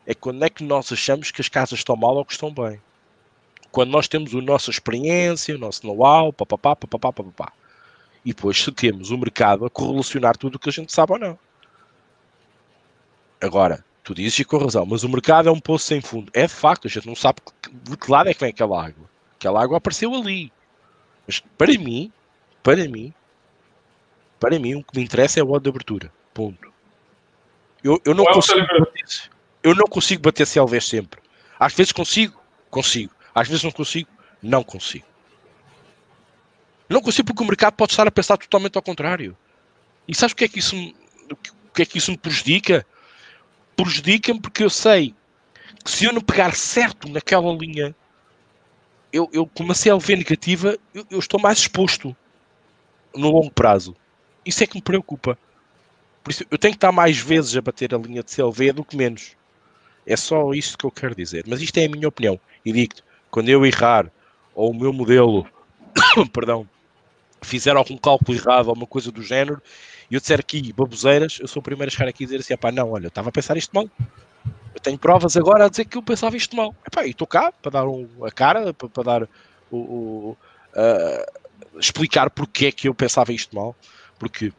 é quando é que nós achamos que as casas estão mal ou que estão bem. Quando nós temos a nossa experiência, o nosso know-how, papapá, papapá, papapá. E depois se temos o mercado a correlacionar tudo o que a gente sabe ou não. Agora, tu dizes e com razão, mas o mercado é um poço sem fundo. É de facto, a gente não sabe de que lado é que vem aquela água. Aquela água apareceu ali. Mas para mim, para mim, para mim, o que me interessa é o modo de abertura. Ponto. Eu, eu não, consigo. É eu não consigo bater CLVs sempre. Às vezes consigo, consigo. Às vezes não consigo, não consigo. Não consigo porque o mercado pode estar a pensar totalmente ao contrário. E sabes o que é que isso, o que é que isso me prejudica? Prejudica-me porque eu sei que se eu não pegar certo naquela linha, eu, eu com uma CLV negativa, eu, eu estou mais exposto no longo prazo. Isso é que me preocupa. Por isso, eu tenho que estar mais vezes a bater a linha de CLV do que menos. É só isto que eu quero dizer. Mas isto é a minha opinião. E digo-te, quando eu errar, ou o meu modelo, perdão, fizer algum cálculo errado ou uma coisa do género, e eu disser aqui baboseiras, eu sou o primeiro a chegar aqui e dizer assim, pá, não, olha, eu estava a pensar isto mal. Eu tenho provas agora a dizer que eu pensava isto mal. E estou cá para dar um, a cara, para, para dar o, o uh, explicar porque é que eu pensava isto mal. Porque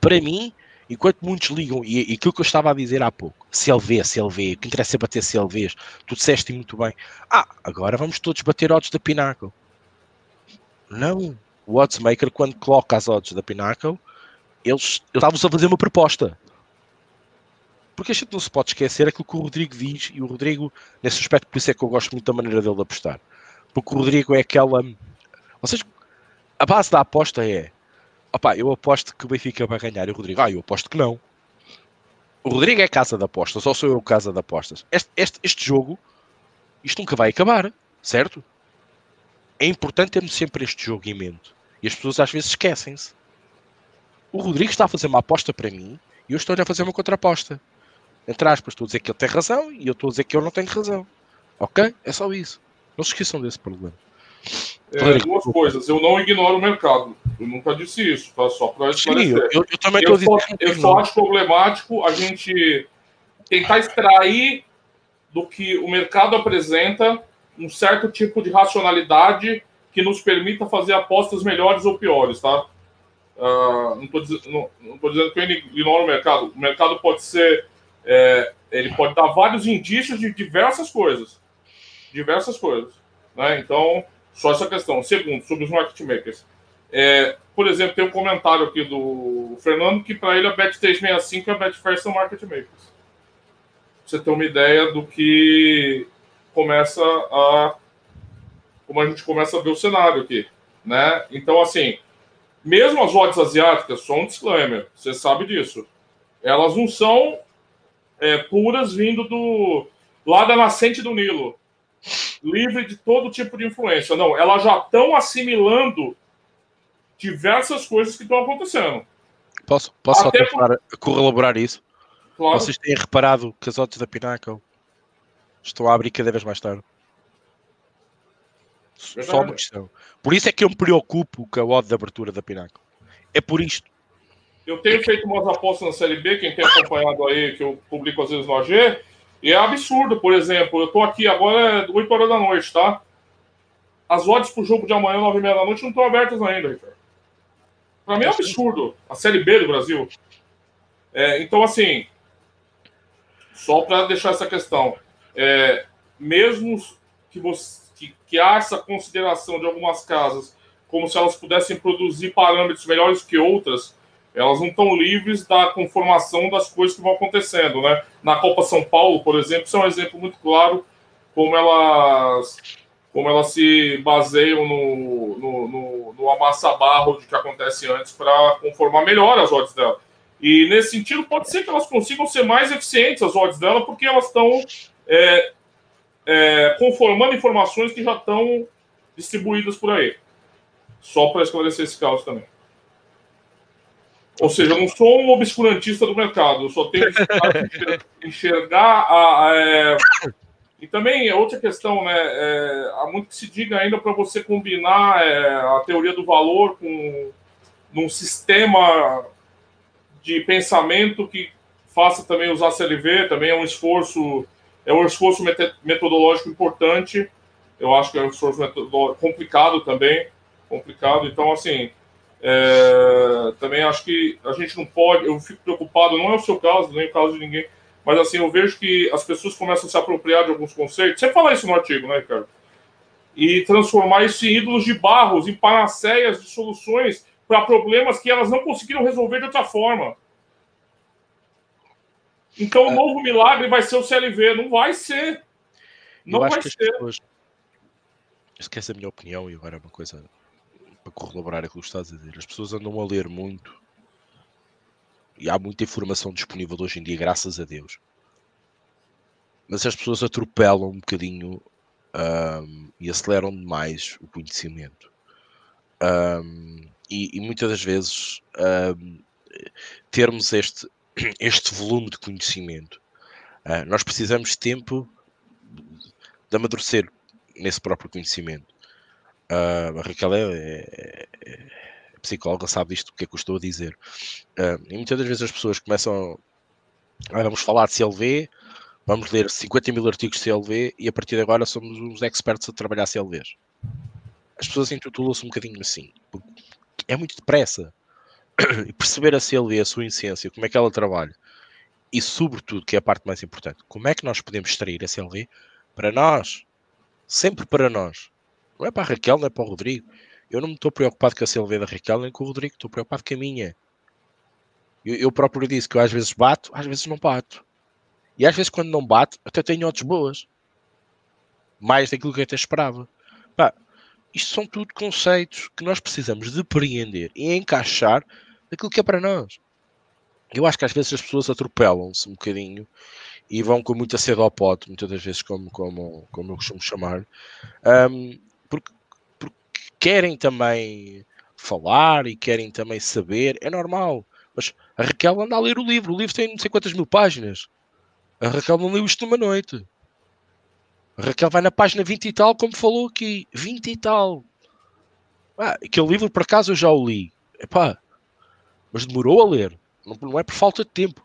para mim Enquanto muitos ligam, e, e aquilo que eu estava a dizer há pouco, CLV, CLV, o que interessa é bater CLVs, tu disseste muito bem, ah, agora vamos todos bater odds da Pinnacle. Não, o oddsmaker, quando coloca as odds da Pinnacle, eles estavam a fazer uma proposta. Porque a gente não se pode esquecer aquilo que o Rodrigo diz, e o Rodrigo, nesse aspecto, por isso é que eu gosto muito da maneira dele de apostar. Porque o Rodrigo é aquela. Vocês, a base da aposta é Opá, eu aposto que o Benfica vai ganhar. E o Rodrigo, ah, eu aposto que não. O Rodrigo é casa de apostas, ou sou eu casa de apostas. Este, este, este jogo, isto nunca vai acabar, certo? É importante termos sempre este jogo em mente. E as pessoas às vezes esquecem-se. O Rodrigo está a fazer uma aposta para mim e eu estou a fazer uma contraposta. Entre aspas, estou a dizer que ele tem razão e eu estou a dizer que eu não tenho razão. Ok? É só isso. Não se esqueçam desse problema. É, duas coisas. Eu não ignoro o mercado. Eu nunca disse isso, tá? Só para esclarecer. Sim, eu, eu, também eu, só, eu só acho problemático a gente tentar extrair do que o mercado apresenta um certo tipo de racionalidade que nos permita fazer apostas melhores ou piores, tá? Uh, não estou dizendo, dizendo que eu ignoro o mercado. O mercado pode ser, é, ele pode dar vários indícios de diversas coisas, diversas coisas, né? Então, só essa questão. Segundo, sobre os market makers. É, por exemplo, tem um comentário aqui do Fernando que para ele a Bet365 e a Betfair são market makers. Pra você ter uma ideia do que começa a como a gente começa a ver o cenário aqui, né? Então assim, mesmo as odds asiáticas, só um disclaimer, você sabe disso. Elas não são é, puras vindo do lá da nascente do Nilo livre de todo tipo de influência. Não, elas já estão assimilando diversas coisas que estão acontecendo. Posso, posso Até por... corroborar isso? Claro. Vocês têm reparado que as odds da Pinnacle estão a abrir cada vez mais tarde. Só uma questão. Por isso é que eu me preocupo com a odd de abertura da Pinnacle. É por isto. Eu tenho feito umas apostas na Série B, quem tem acompanhado aí, que eu publico às vezes no AG, e é absurdo, por exemplo, eu tô aqui agora 8 horas da noite, tá? As odds pro jogo de amanhã, 9 e meia da noite, não estão abertas ainda, Ricardo. Pra mim é absurdo. A Série B do Brasil. É, então, assim, só para deixar essa questão, é, mesmo que, você, que, que há essa consideração de algumas casas como se elas pudessem produzir parâmetros melhores que outras, elas não estão livres da conformação das coisas que vão acontecendo, né? Na Copa São Paulo, por exemplo, isso é um exemplo muito claro como elas como elas se baseiam no, no, no, no amassa-barro que acontece antes para conformar melhor as odds dela. E nesse sentido, pode ser que elas consigam ser mais eficientes as odds dela, porque elas estão é, é, conformando informações que já estão distribuídas por aí. Só para esclarecer esse caso também. Ou seja, eu não sou um obscurantista do mercado, eu só tenho que enxergar a. a é... E também é outra questão, né? É, há muito que se diga ainda para você combinar é, a teoria do valor com num sistema de pensamento que faça também usar CLV, também é um esforço, é um esforço metodológico importante. Eu acho que é um esforço complicado também, complicado. Então, assim, é, também acho que a gente não pode, eu fico preocupado, não é o seu caso, nem o caso de ninguém, mas assim, eu vejo que as pessoas começam a se apropriar de alguns conceitos. Você fala isso no artigo, né, Ricardo? E transformar isso em ídolos de barros, em panaceias de soluções para problemas que elas não conseguiram resolver de outra forma. Então, o é. novo milagre vai ser o CLV. Não vai ser. Não vai ser. Pessoas... Esquece a minha opinião e agora é uma coisa para corroborar aquilo que estás a dizer. As pessoas andam a ler muito e há muita informação disponível hoje em dia, graças a Deus. Mas as pessoas atropelam um bocadinho um, e aceleram demais o conhecimento. Um, e, e, muitas das vezes um, termos este, este volume de conhecimento, uh, nós precisamos de tempo de amadurecer nesse próprio conhecimento. Uh, a Raquel é, é, é, psicóloga, sabe disto, o que é que eu estou a dizer. Uh, e muitas das vezes as pessoas começam. Ah, vamos falar de CLV, vamos ler 50 mil artigos de CLV e a partir de agora somos uns experts a trabalhar CLVs. As pessoas intitulam-se um bocadinho assim, é muito depressa. E perceber a CLV, a sua essência, como é que ela trabalha e, sobretudo, que é a parte mais importante, como é que nós podemos extrair a CLV para nós, sempre para nós, não é para a Raquel, não é para o Rodrigo. Eu não me estou preocupado com a CLV da Raquel nem com o Rodrigo, estou preocupado com a minha. Eu, eu, próprio disse que eu às vezes bato, às vezes não bato. E às vezes quando não bato, até tenho outras boas. Mais daquilo que eu até esperava. Pá, isto são tudo conceitos que nós precisamos de depreender e encaixar aquilo que é para nós. eu acho que às vezes as pessoas atropelam-se um bocadinho e vão com muita sede ao pote, muitas das vezes, como, como, como eu costumo chamar, um, porque, porque querem também falar e querem também saber, é normal. Mas a Raquel anda a ler o livro, o livro tem não sei quantas mil páginas. A Raquel não leu isto numa noite. A Raquel vai na página 20 e tal, como falou aqui. 20 e tal. Ah, aquele livro, por acaso, eu já o li. Epá, mas demorou a ler. Não, não é por falta de tempo.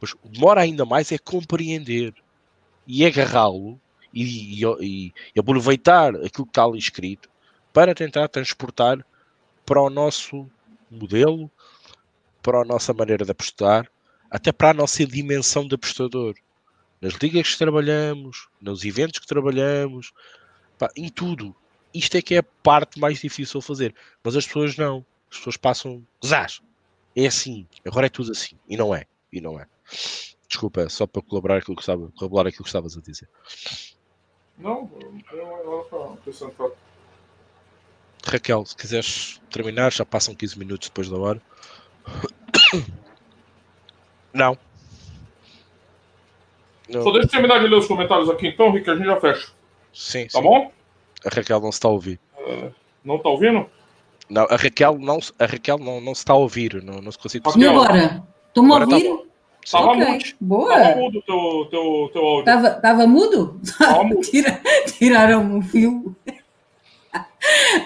Mas demora ainda mais é compreender e agarrá-lo e, e, e, aproveitar aquilo que está ali escrito para tentar transportar para o nosso modelo, para a nossa maneira de apostar, até para a nossa dimensão de apostador nas ligas que trabalhamos, nos eventos que trabalhamos, pá, em tudo. Isto é que é a parte mais difícil de fazer. Mas as pessoas não. As pessoas passam. Zás! É assim. Agora é tudo assim. E não é. E não é. Desculpa, só para colaborar aquilo que, estava, colaborar aquilo que estavas a dizer. Não, eu não acrescentar. Raquel, se quiseres terminar, já passam 15 minutos depois da hora. Não, só deixa eu terminar de ler os comentários aqui então, Rick, a gente já fecha. Sim, Tá sim. bom? A Raquel não se está a ouvir. Uh, não tá ouvindo? Não, a Raquel não, a Raquel não, não se está a ouvir. Não, não se consegue Raquel. E agora? Estão-me a tá ouvir? bom. Tava Ok, mudo. Boa. Tava mudo o teu, teu, teu áudio. Estava estava mudo? Tava mudo. Tira- Tiraram o fio.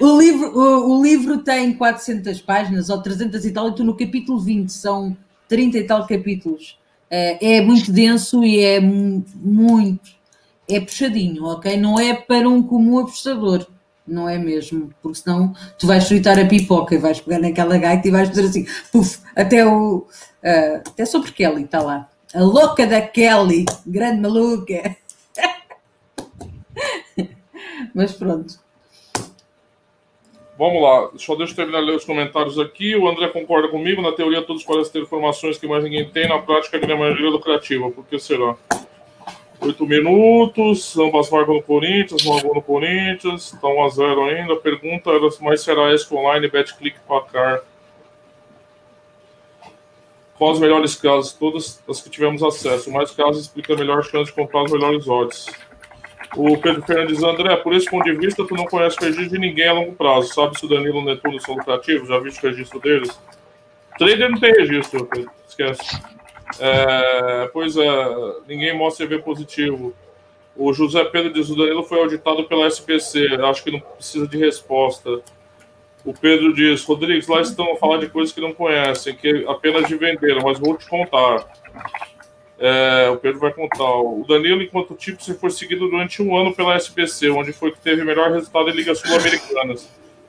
O livro, o, o livro tem 400 páginas ou 300 e tal, e estou no capítulo 20, são 30 e tal capítulos. É, é muito denso e é mu- muito. É puxadinho, ok? Não é para um comum apostador, não é mesmo? Porque senão tu vais fritar a pipoca e vais pegar naquela gaita e vais fazer assim, puf, até o. ah, até sobre Kelly, está lá. A louca da Kelly, grande maluca. Mas pronto. Vamos lá, só deixa eu terminar de ler os comentários aqui. O André concorda comigo. Na teoria, todos parecem ter informações que mais ninguém tem. Na prática, a grande maioria é lucrativa. Por que será? Oito minutos, ambas marcam no Corinthians, não no Corinthians, está 1 a 0 ainda. A pergunta era mais será esse online, BetClick, Pacar. Qual os melhores casos? Todas as que tivemos acesso. Mais casos explica a melhor chance de comprar os melhores odds. O Pedro Fernandes André, por esse ponto de vista, tu não conhece o registro de ninguém a longo prazo. Sabe se o Danilo Netuno são lucrativos? Já viste o registro deles? Trader não tem registro, Pedro. esquece. É, pois é, ninguém mostra CV positivo. O José Pedro diz: o Danilo foi auditado pela SPC. Acho que não precisa de resposta. O Pedro diz: Rodrigues, lá estão a falar de coisas que não conhecem, que apenas de venderam, mas vou te contar. É, o Pedro vai contar. O Danilo, enquanto tipo, se foi seguido durante um ano pela SBC, onde foi que teve melhor resultado em ligas sul-americanas.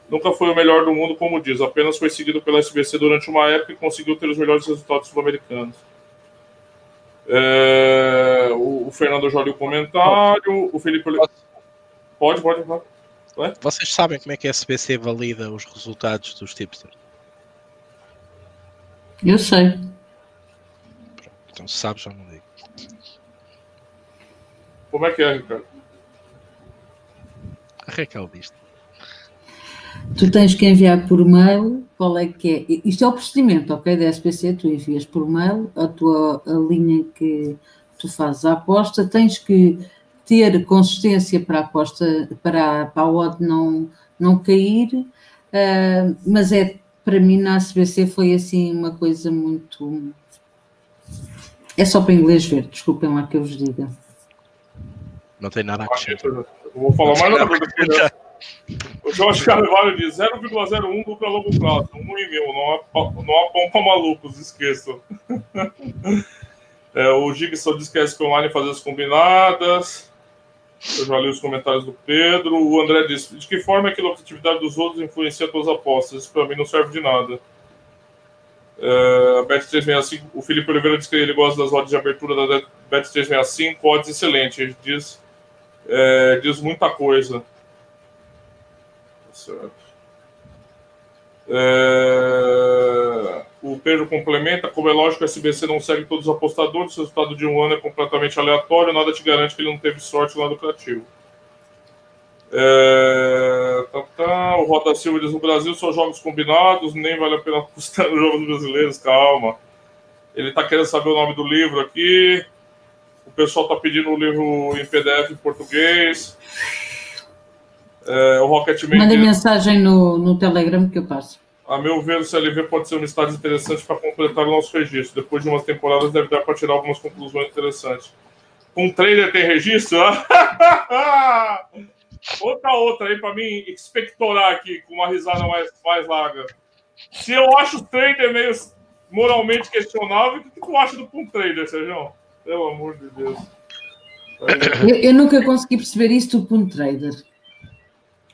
Nunca foi o melhor do mundo, como diz, apenas foi seguido pela SBC durante uma época e conseguiu ter os melhores resultados sul-americanos. É, o, o Fernando já o comentário. O Felipe. Pode, pode, pode. Vocês sabem como é que a SBC valida os resultados dos tipsters? Eu sei. Então, se sabes, já não digo. Como é que é, Ricardo? A Raquel Tu tens que enviar por mail qual é que é. Isto é o procedimento, ok? Da SPC, tu envias por mail a tua a linha que tu fazes a aposta, tens que ter consistência para a aposta, para, a- para a odd não, não cair, ah, mas é para mim na SBC foi assim uma coisa muito. É só para inglês ver, desculpem lá que eu vos diga. Não tem nada a acrescentar. Vou falar mais nada Jorge Carvalho diz 0,01 dupla longo prazo, e mil, não há, não há para malucos, esqueçam. É, o Gigson diz que é SQ Online fazer as combinadas. Eu já li os comentários do Pedro. O André diz: de que forma é que a lucratividade dos outros influencia as tuas apostas? Isso para mim não serve de nada. É, a Bet365, o Felipe Oliveira diz que ele gosta das odds de abertura da Bet365, odds excelente. Ele diz, é, diz muita coisa. Certo. É, O Pedro complementa, como é lógico, o SBC não segue todos os apostadores, o resultado de um ano é completamente aleatório, nada te garante que ele não teve sorte lá no lucrativo. É, tá, tá. O Roda Silva diz: no Brasil só jogos combinados, nem vale a pena apostar nos jogos brasileiros, calma. Ele está querendo saber o nome do livro aqui. O pessoal está pedindo o livro em PDF em português. É, o Rocketman. Manda mensagem no, no Telegram que eu passo. A meu ver, o CLV pode ser uma estágio interessante para completar o nosso registro. Depois de umas temporadas, deve dar para tirar algumas conclusões interessantes. Um trailer tem registro? outra outra aí para mim expectorar aqui com uma risada mais, mais larga. Se eu acho o trader meio moralmente questionável, o que tu acha do Pum Trader, Sérgio? Pelo amor de Deus. Eu, eu, nunca consegui perceber isso do Pum Trader.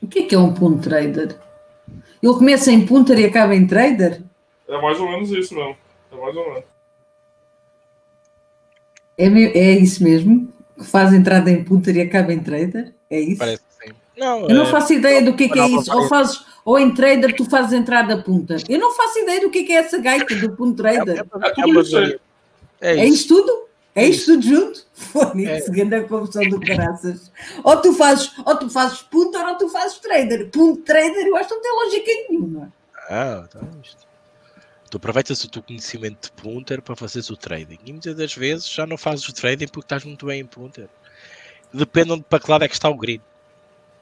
O que é que é um Pum Trader? Ele começa em punter e acaba em trader? É mais ou menos isso mesmo. É mais ou menos. É, é isso mesmo? Que faz entrada em punter e acaba em trader? É isso? Parece que sim. Não, eu não é... faço ideia do que é, que é isso. Ou, fazes, ou em trader tu fazes entrada punta. Eu não faço ideia do que é, que é essa gaita do punto trader. É, é, é, tudo isso. É, é isso tudo? É isto tudo junto? Foi é. segundo a confusão do caraças. Ou tu fazes, ou tu fazes punter ou tu fazes trader. Punto trader, eu acho que não tem lógica nenhuma. Ah, tá isto. Tu aproveitas o teu conhecimento de punter para fazeres o trading. E muitas das vezes já não fazes o trading porque estás muito bem em punter. Depende de para que lado é que está o grid.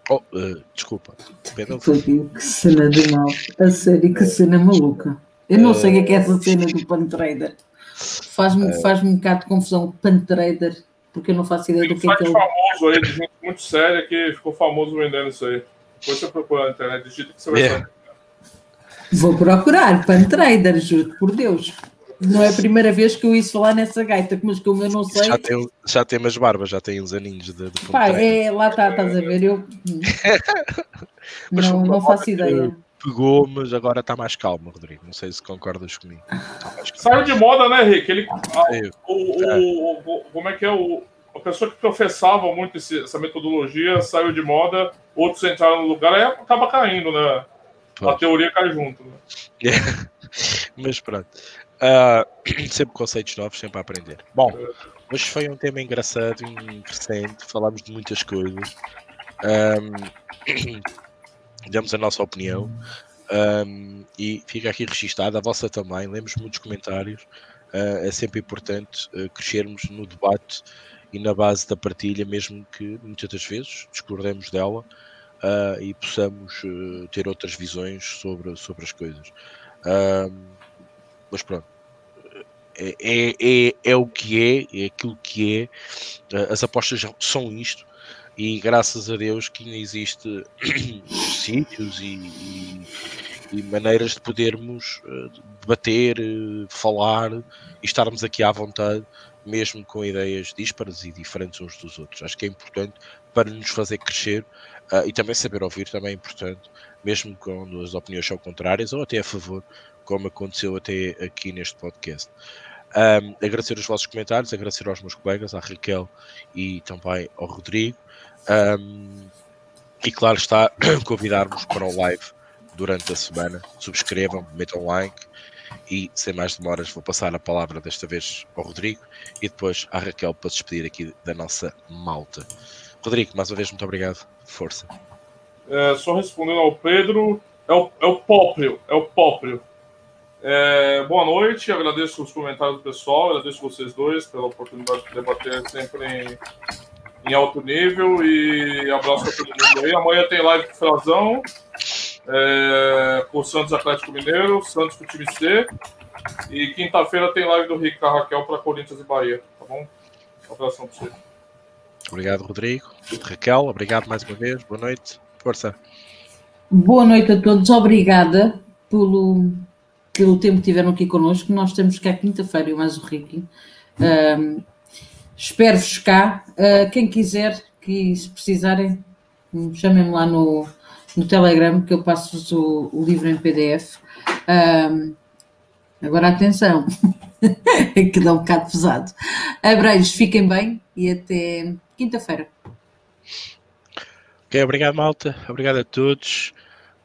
Oh, uh, desculpa. Depende onde... Que cena de mal. A sério, que cena maluca. Eu não uh... sei o que é, é essa cena do pan trader. Faz-me é. faz um bocado de confusão Pantrader, porque eu não faço ideia Tem do que é que é. famoso aí, de gente muito séria que ficou famoso vendendo isso aí. Depois você procurar na internet, digita que você vai é. Vou procurar, Pantrader, juro por Deus. Não é a primeira vez que eu ouço falar nessa gaita, mas como eu não sei. Já tem, já tem umas barbas, já tem uns aninhos de, de Pá, é, lá está, estás a ver? Eu não, não faço ideia pegou, mas agora está mais calmo, Rodrigo. Não sei se concordas comigo. Tá Saiu de moda, né, Rick? Ele, a, o, o, o, como é que é o. A pessoa que professava muito esse, essa metodologia saiu de moda, outros entraram no lugar, aí acaba caindo, né? A teoria cai junto. Né? mas pronto. Uh, sempre conceitos novos, sempre a aprender. Bom, hoje foi um tema engraçado interessante. Falámos de muitas coisas. Um, demos a nossa opinião um, e fica aqui registada a vossa também. Lemos muitos comentários. Uh, é sempre importante uh, crescermos no debate e na base da partilha, mesmo que muitas das vezes discordemos dela uh, e possamos ter outras visões sobre, sobre as coisas. mas pronto. É, é, é, é, o que é, é aquilo que é. as apostas são isto e graças a Deus que ainda existe sítios e, e, e, maneiras de podermos uh, debater, uh, falar e estarmos aqui à vontade, mesmo com ideias dispares e diferentes uns dos outros. Acho que é importante para nos fazer crescer uh, e também saber ouvir também é importante, mesmo quando as opiniões são contrárias ou até a favor, como aconteceu até aqui neste podcast. Um, agradecer os vossos comentários, agradecer aos meus colegas, à Raquel e também ao Rodrigo. Um, e claro está, convidar-vos para o live durante a semana. Subscrevam, metam like e sem mais demoras vou passar a palavra desta vez ao Rodrigo e depois à Raquel para se despedir aqui da nossa malta. Rodrigo, mais uma vez, muito obrigado. Força. É, só respondendo ao Pedro, é o, é o próprio, é o próprio. É, boa noite, agradeço os comentários do pessoal, agradeço vocês dois pela oportunidade de debater sempre em em alto nível e abraço para todo mundo aí. Amanhã tem live com o Frazão, é, com o Santos Atlético Mineiro, Santos com o time C. E quinta-feira tem live do a Raquel para Corinthians e Bahia, tá bom? Um abração para você. Obrigado, Rodrigo. Raquel, obrigado mais uma vez. Boa noite. Força. Boa noite a todos. Obrigada pelo, pelo tempo que tiveram aqui connosco. Nós temos cá quinta-feira e mais o Ricky. Um, Espero-vos cá. Uh, quem quiser, que se precisarem, chamem-me lá no, no Telegram, que eu passo-vos o, o, livro em PDF. Agora atenção, que dá um bocado pesado. Abreios, fiquem bem e até quinta-feira. Ok, obrigado, malta. Obrigado a todos.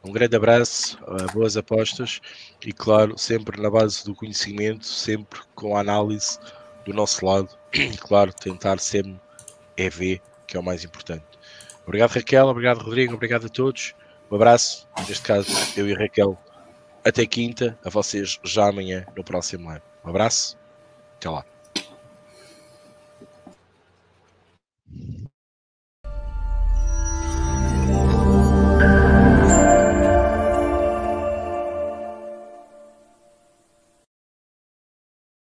Um grande abraço, boas apostas e, claro, sempre na base do conhecimento, sempre com a análise do nosso lado claro, tentar sempre é ver, que é o mais importante. Obrigado, Raquel. Obrigado, Rodrigo. Obrigado a todos. Um abraço. Neste caso, eu e Raquel. Até quinta. A vocês já amanhã no próximo live. Um abraço Até lá.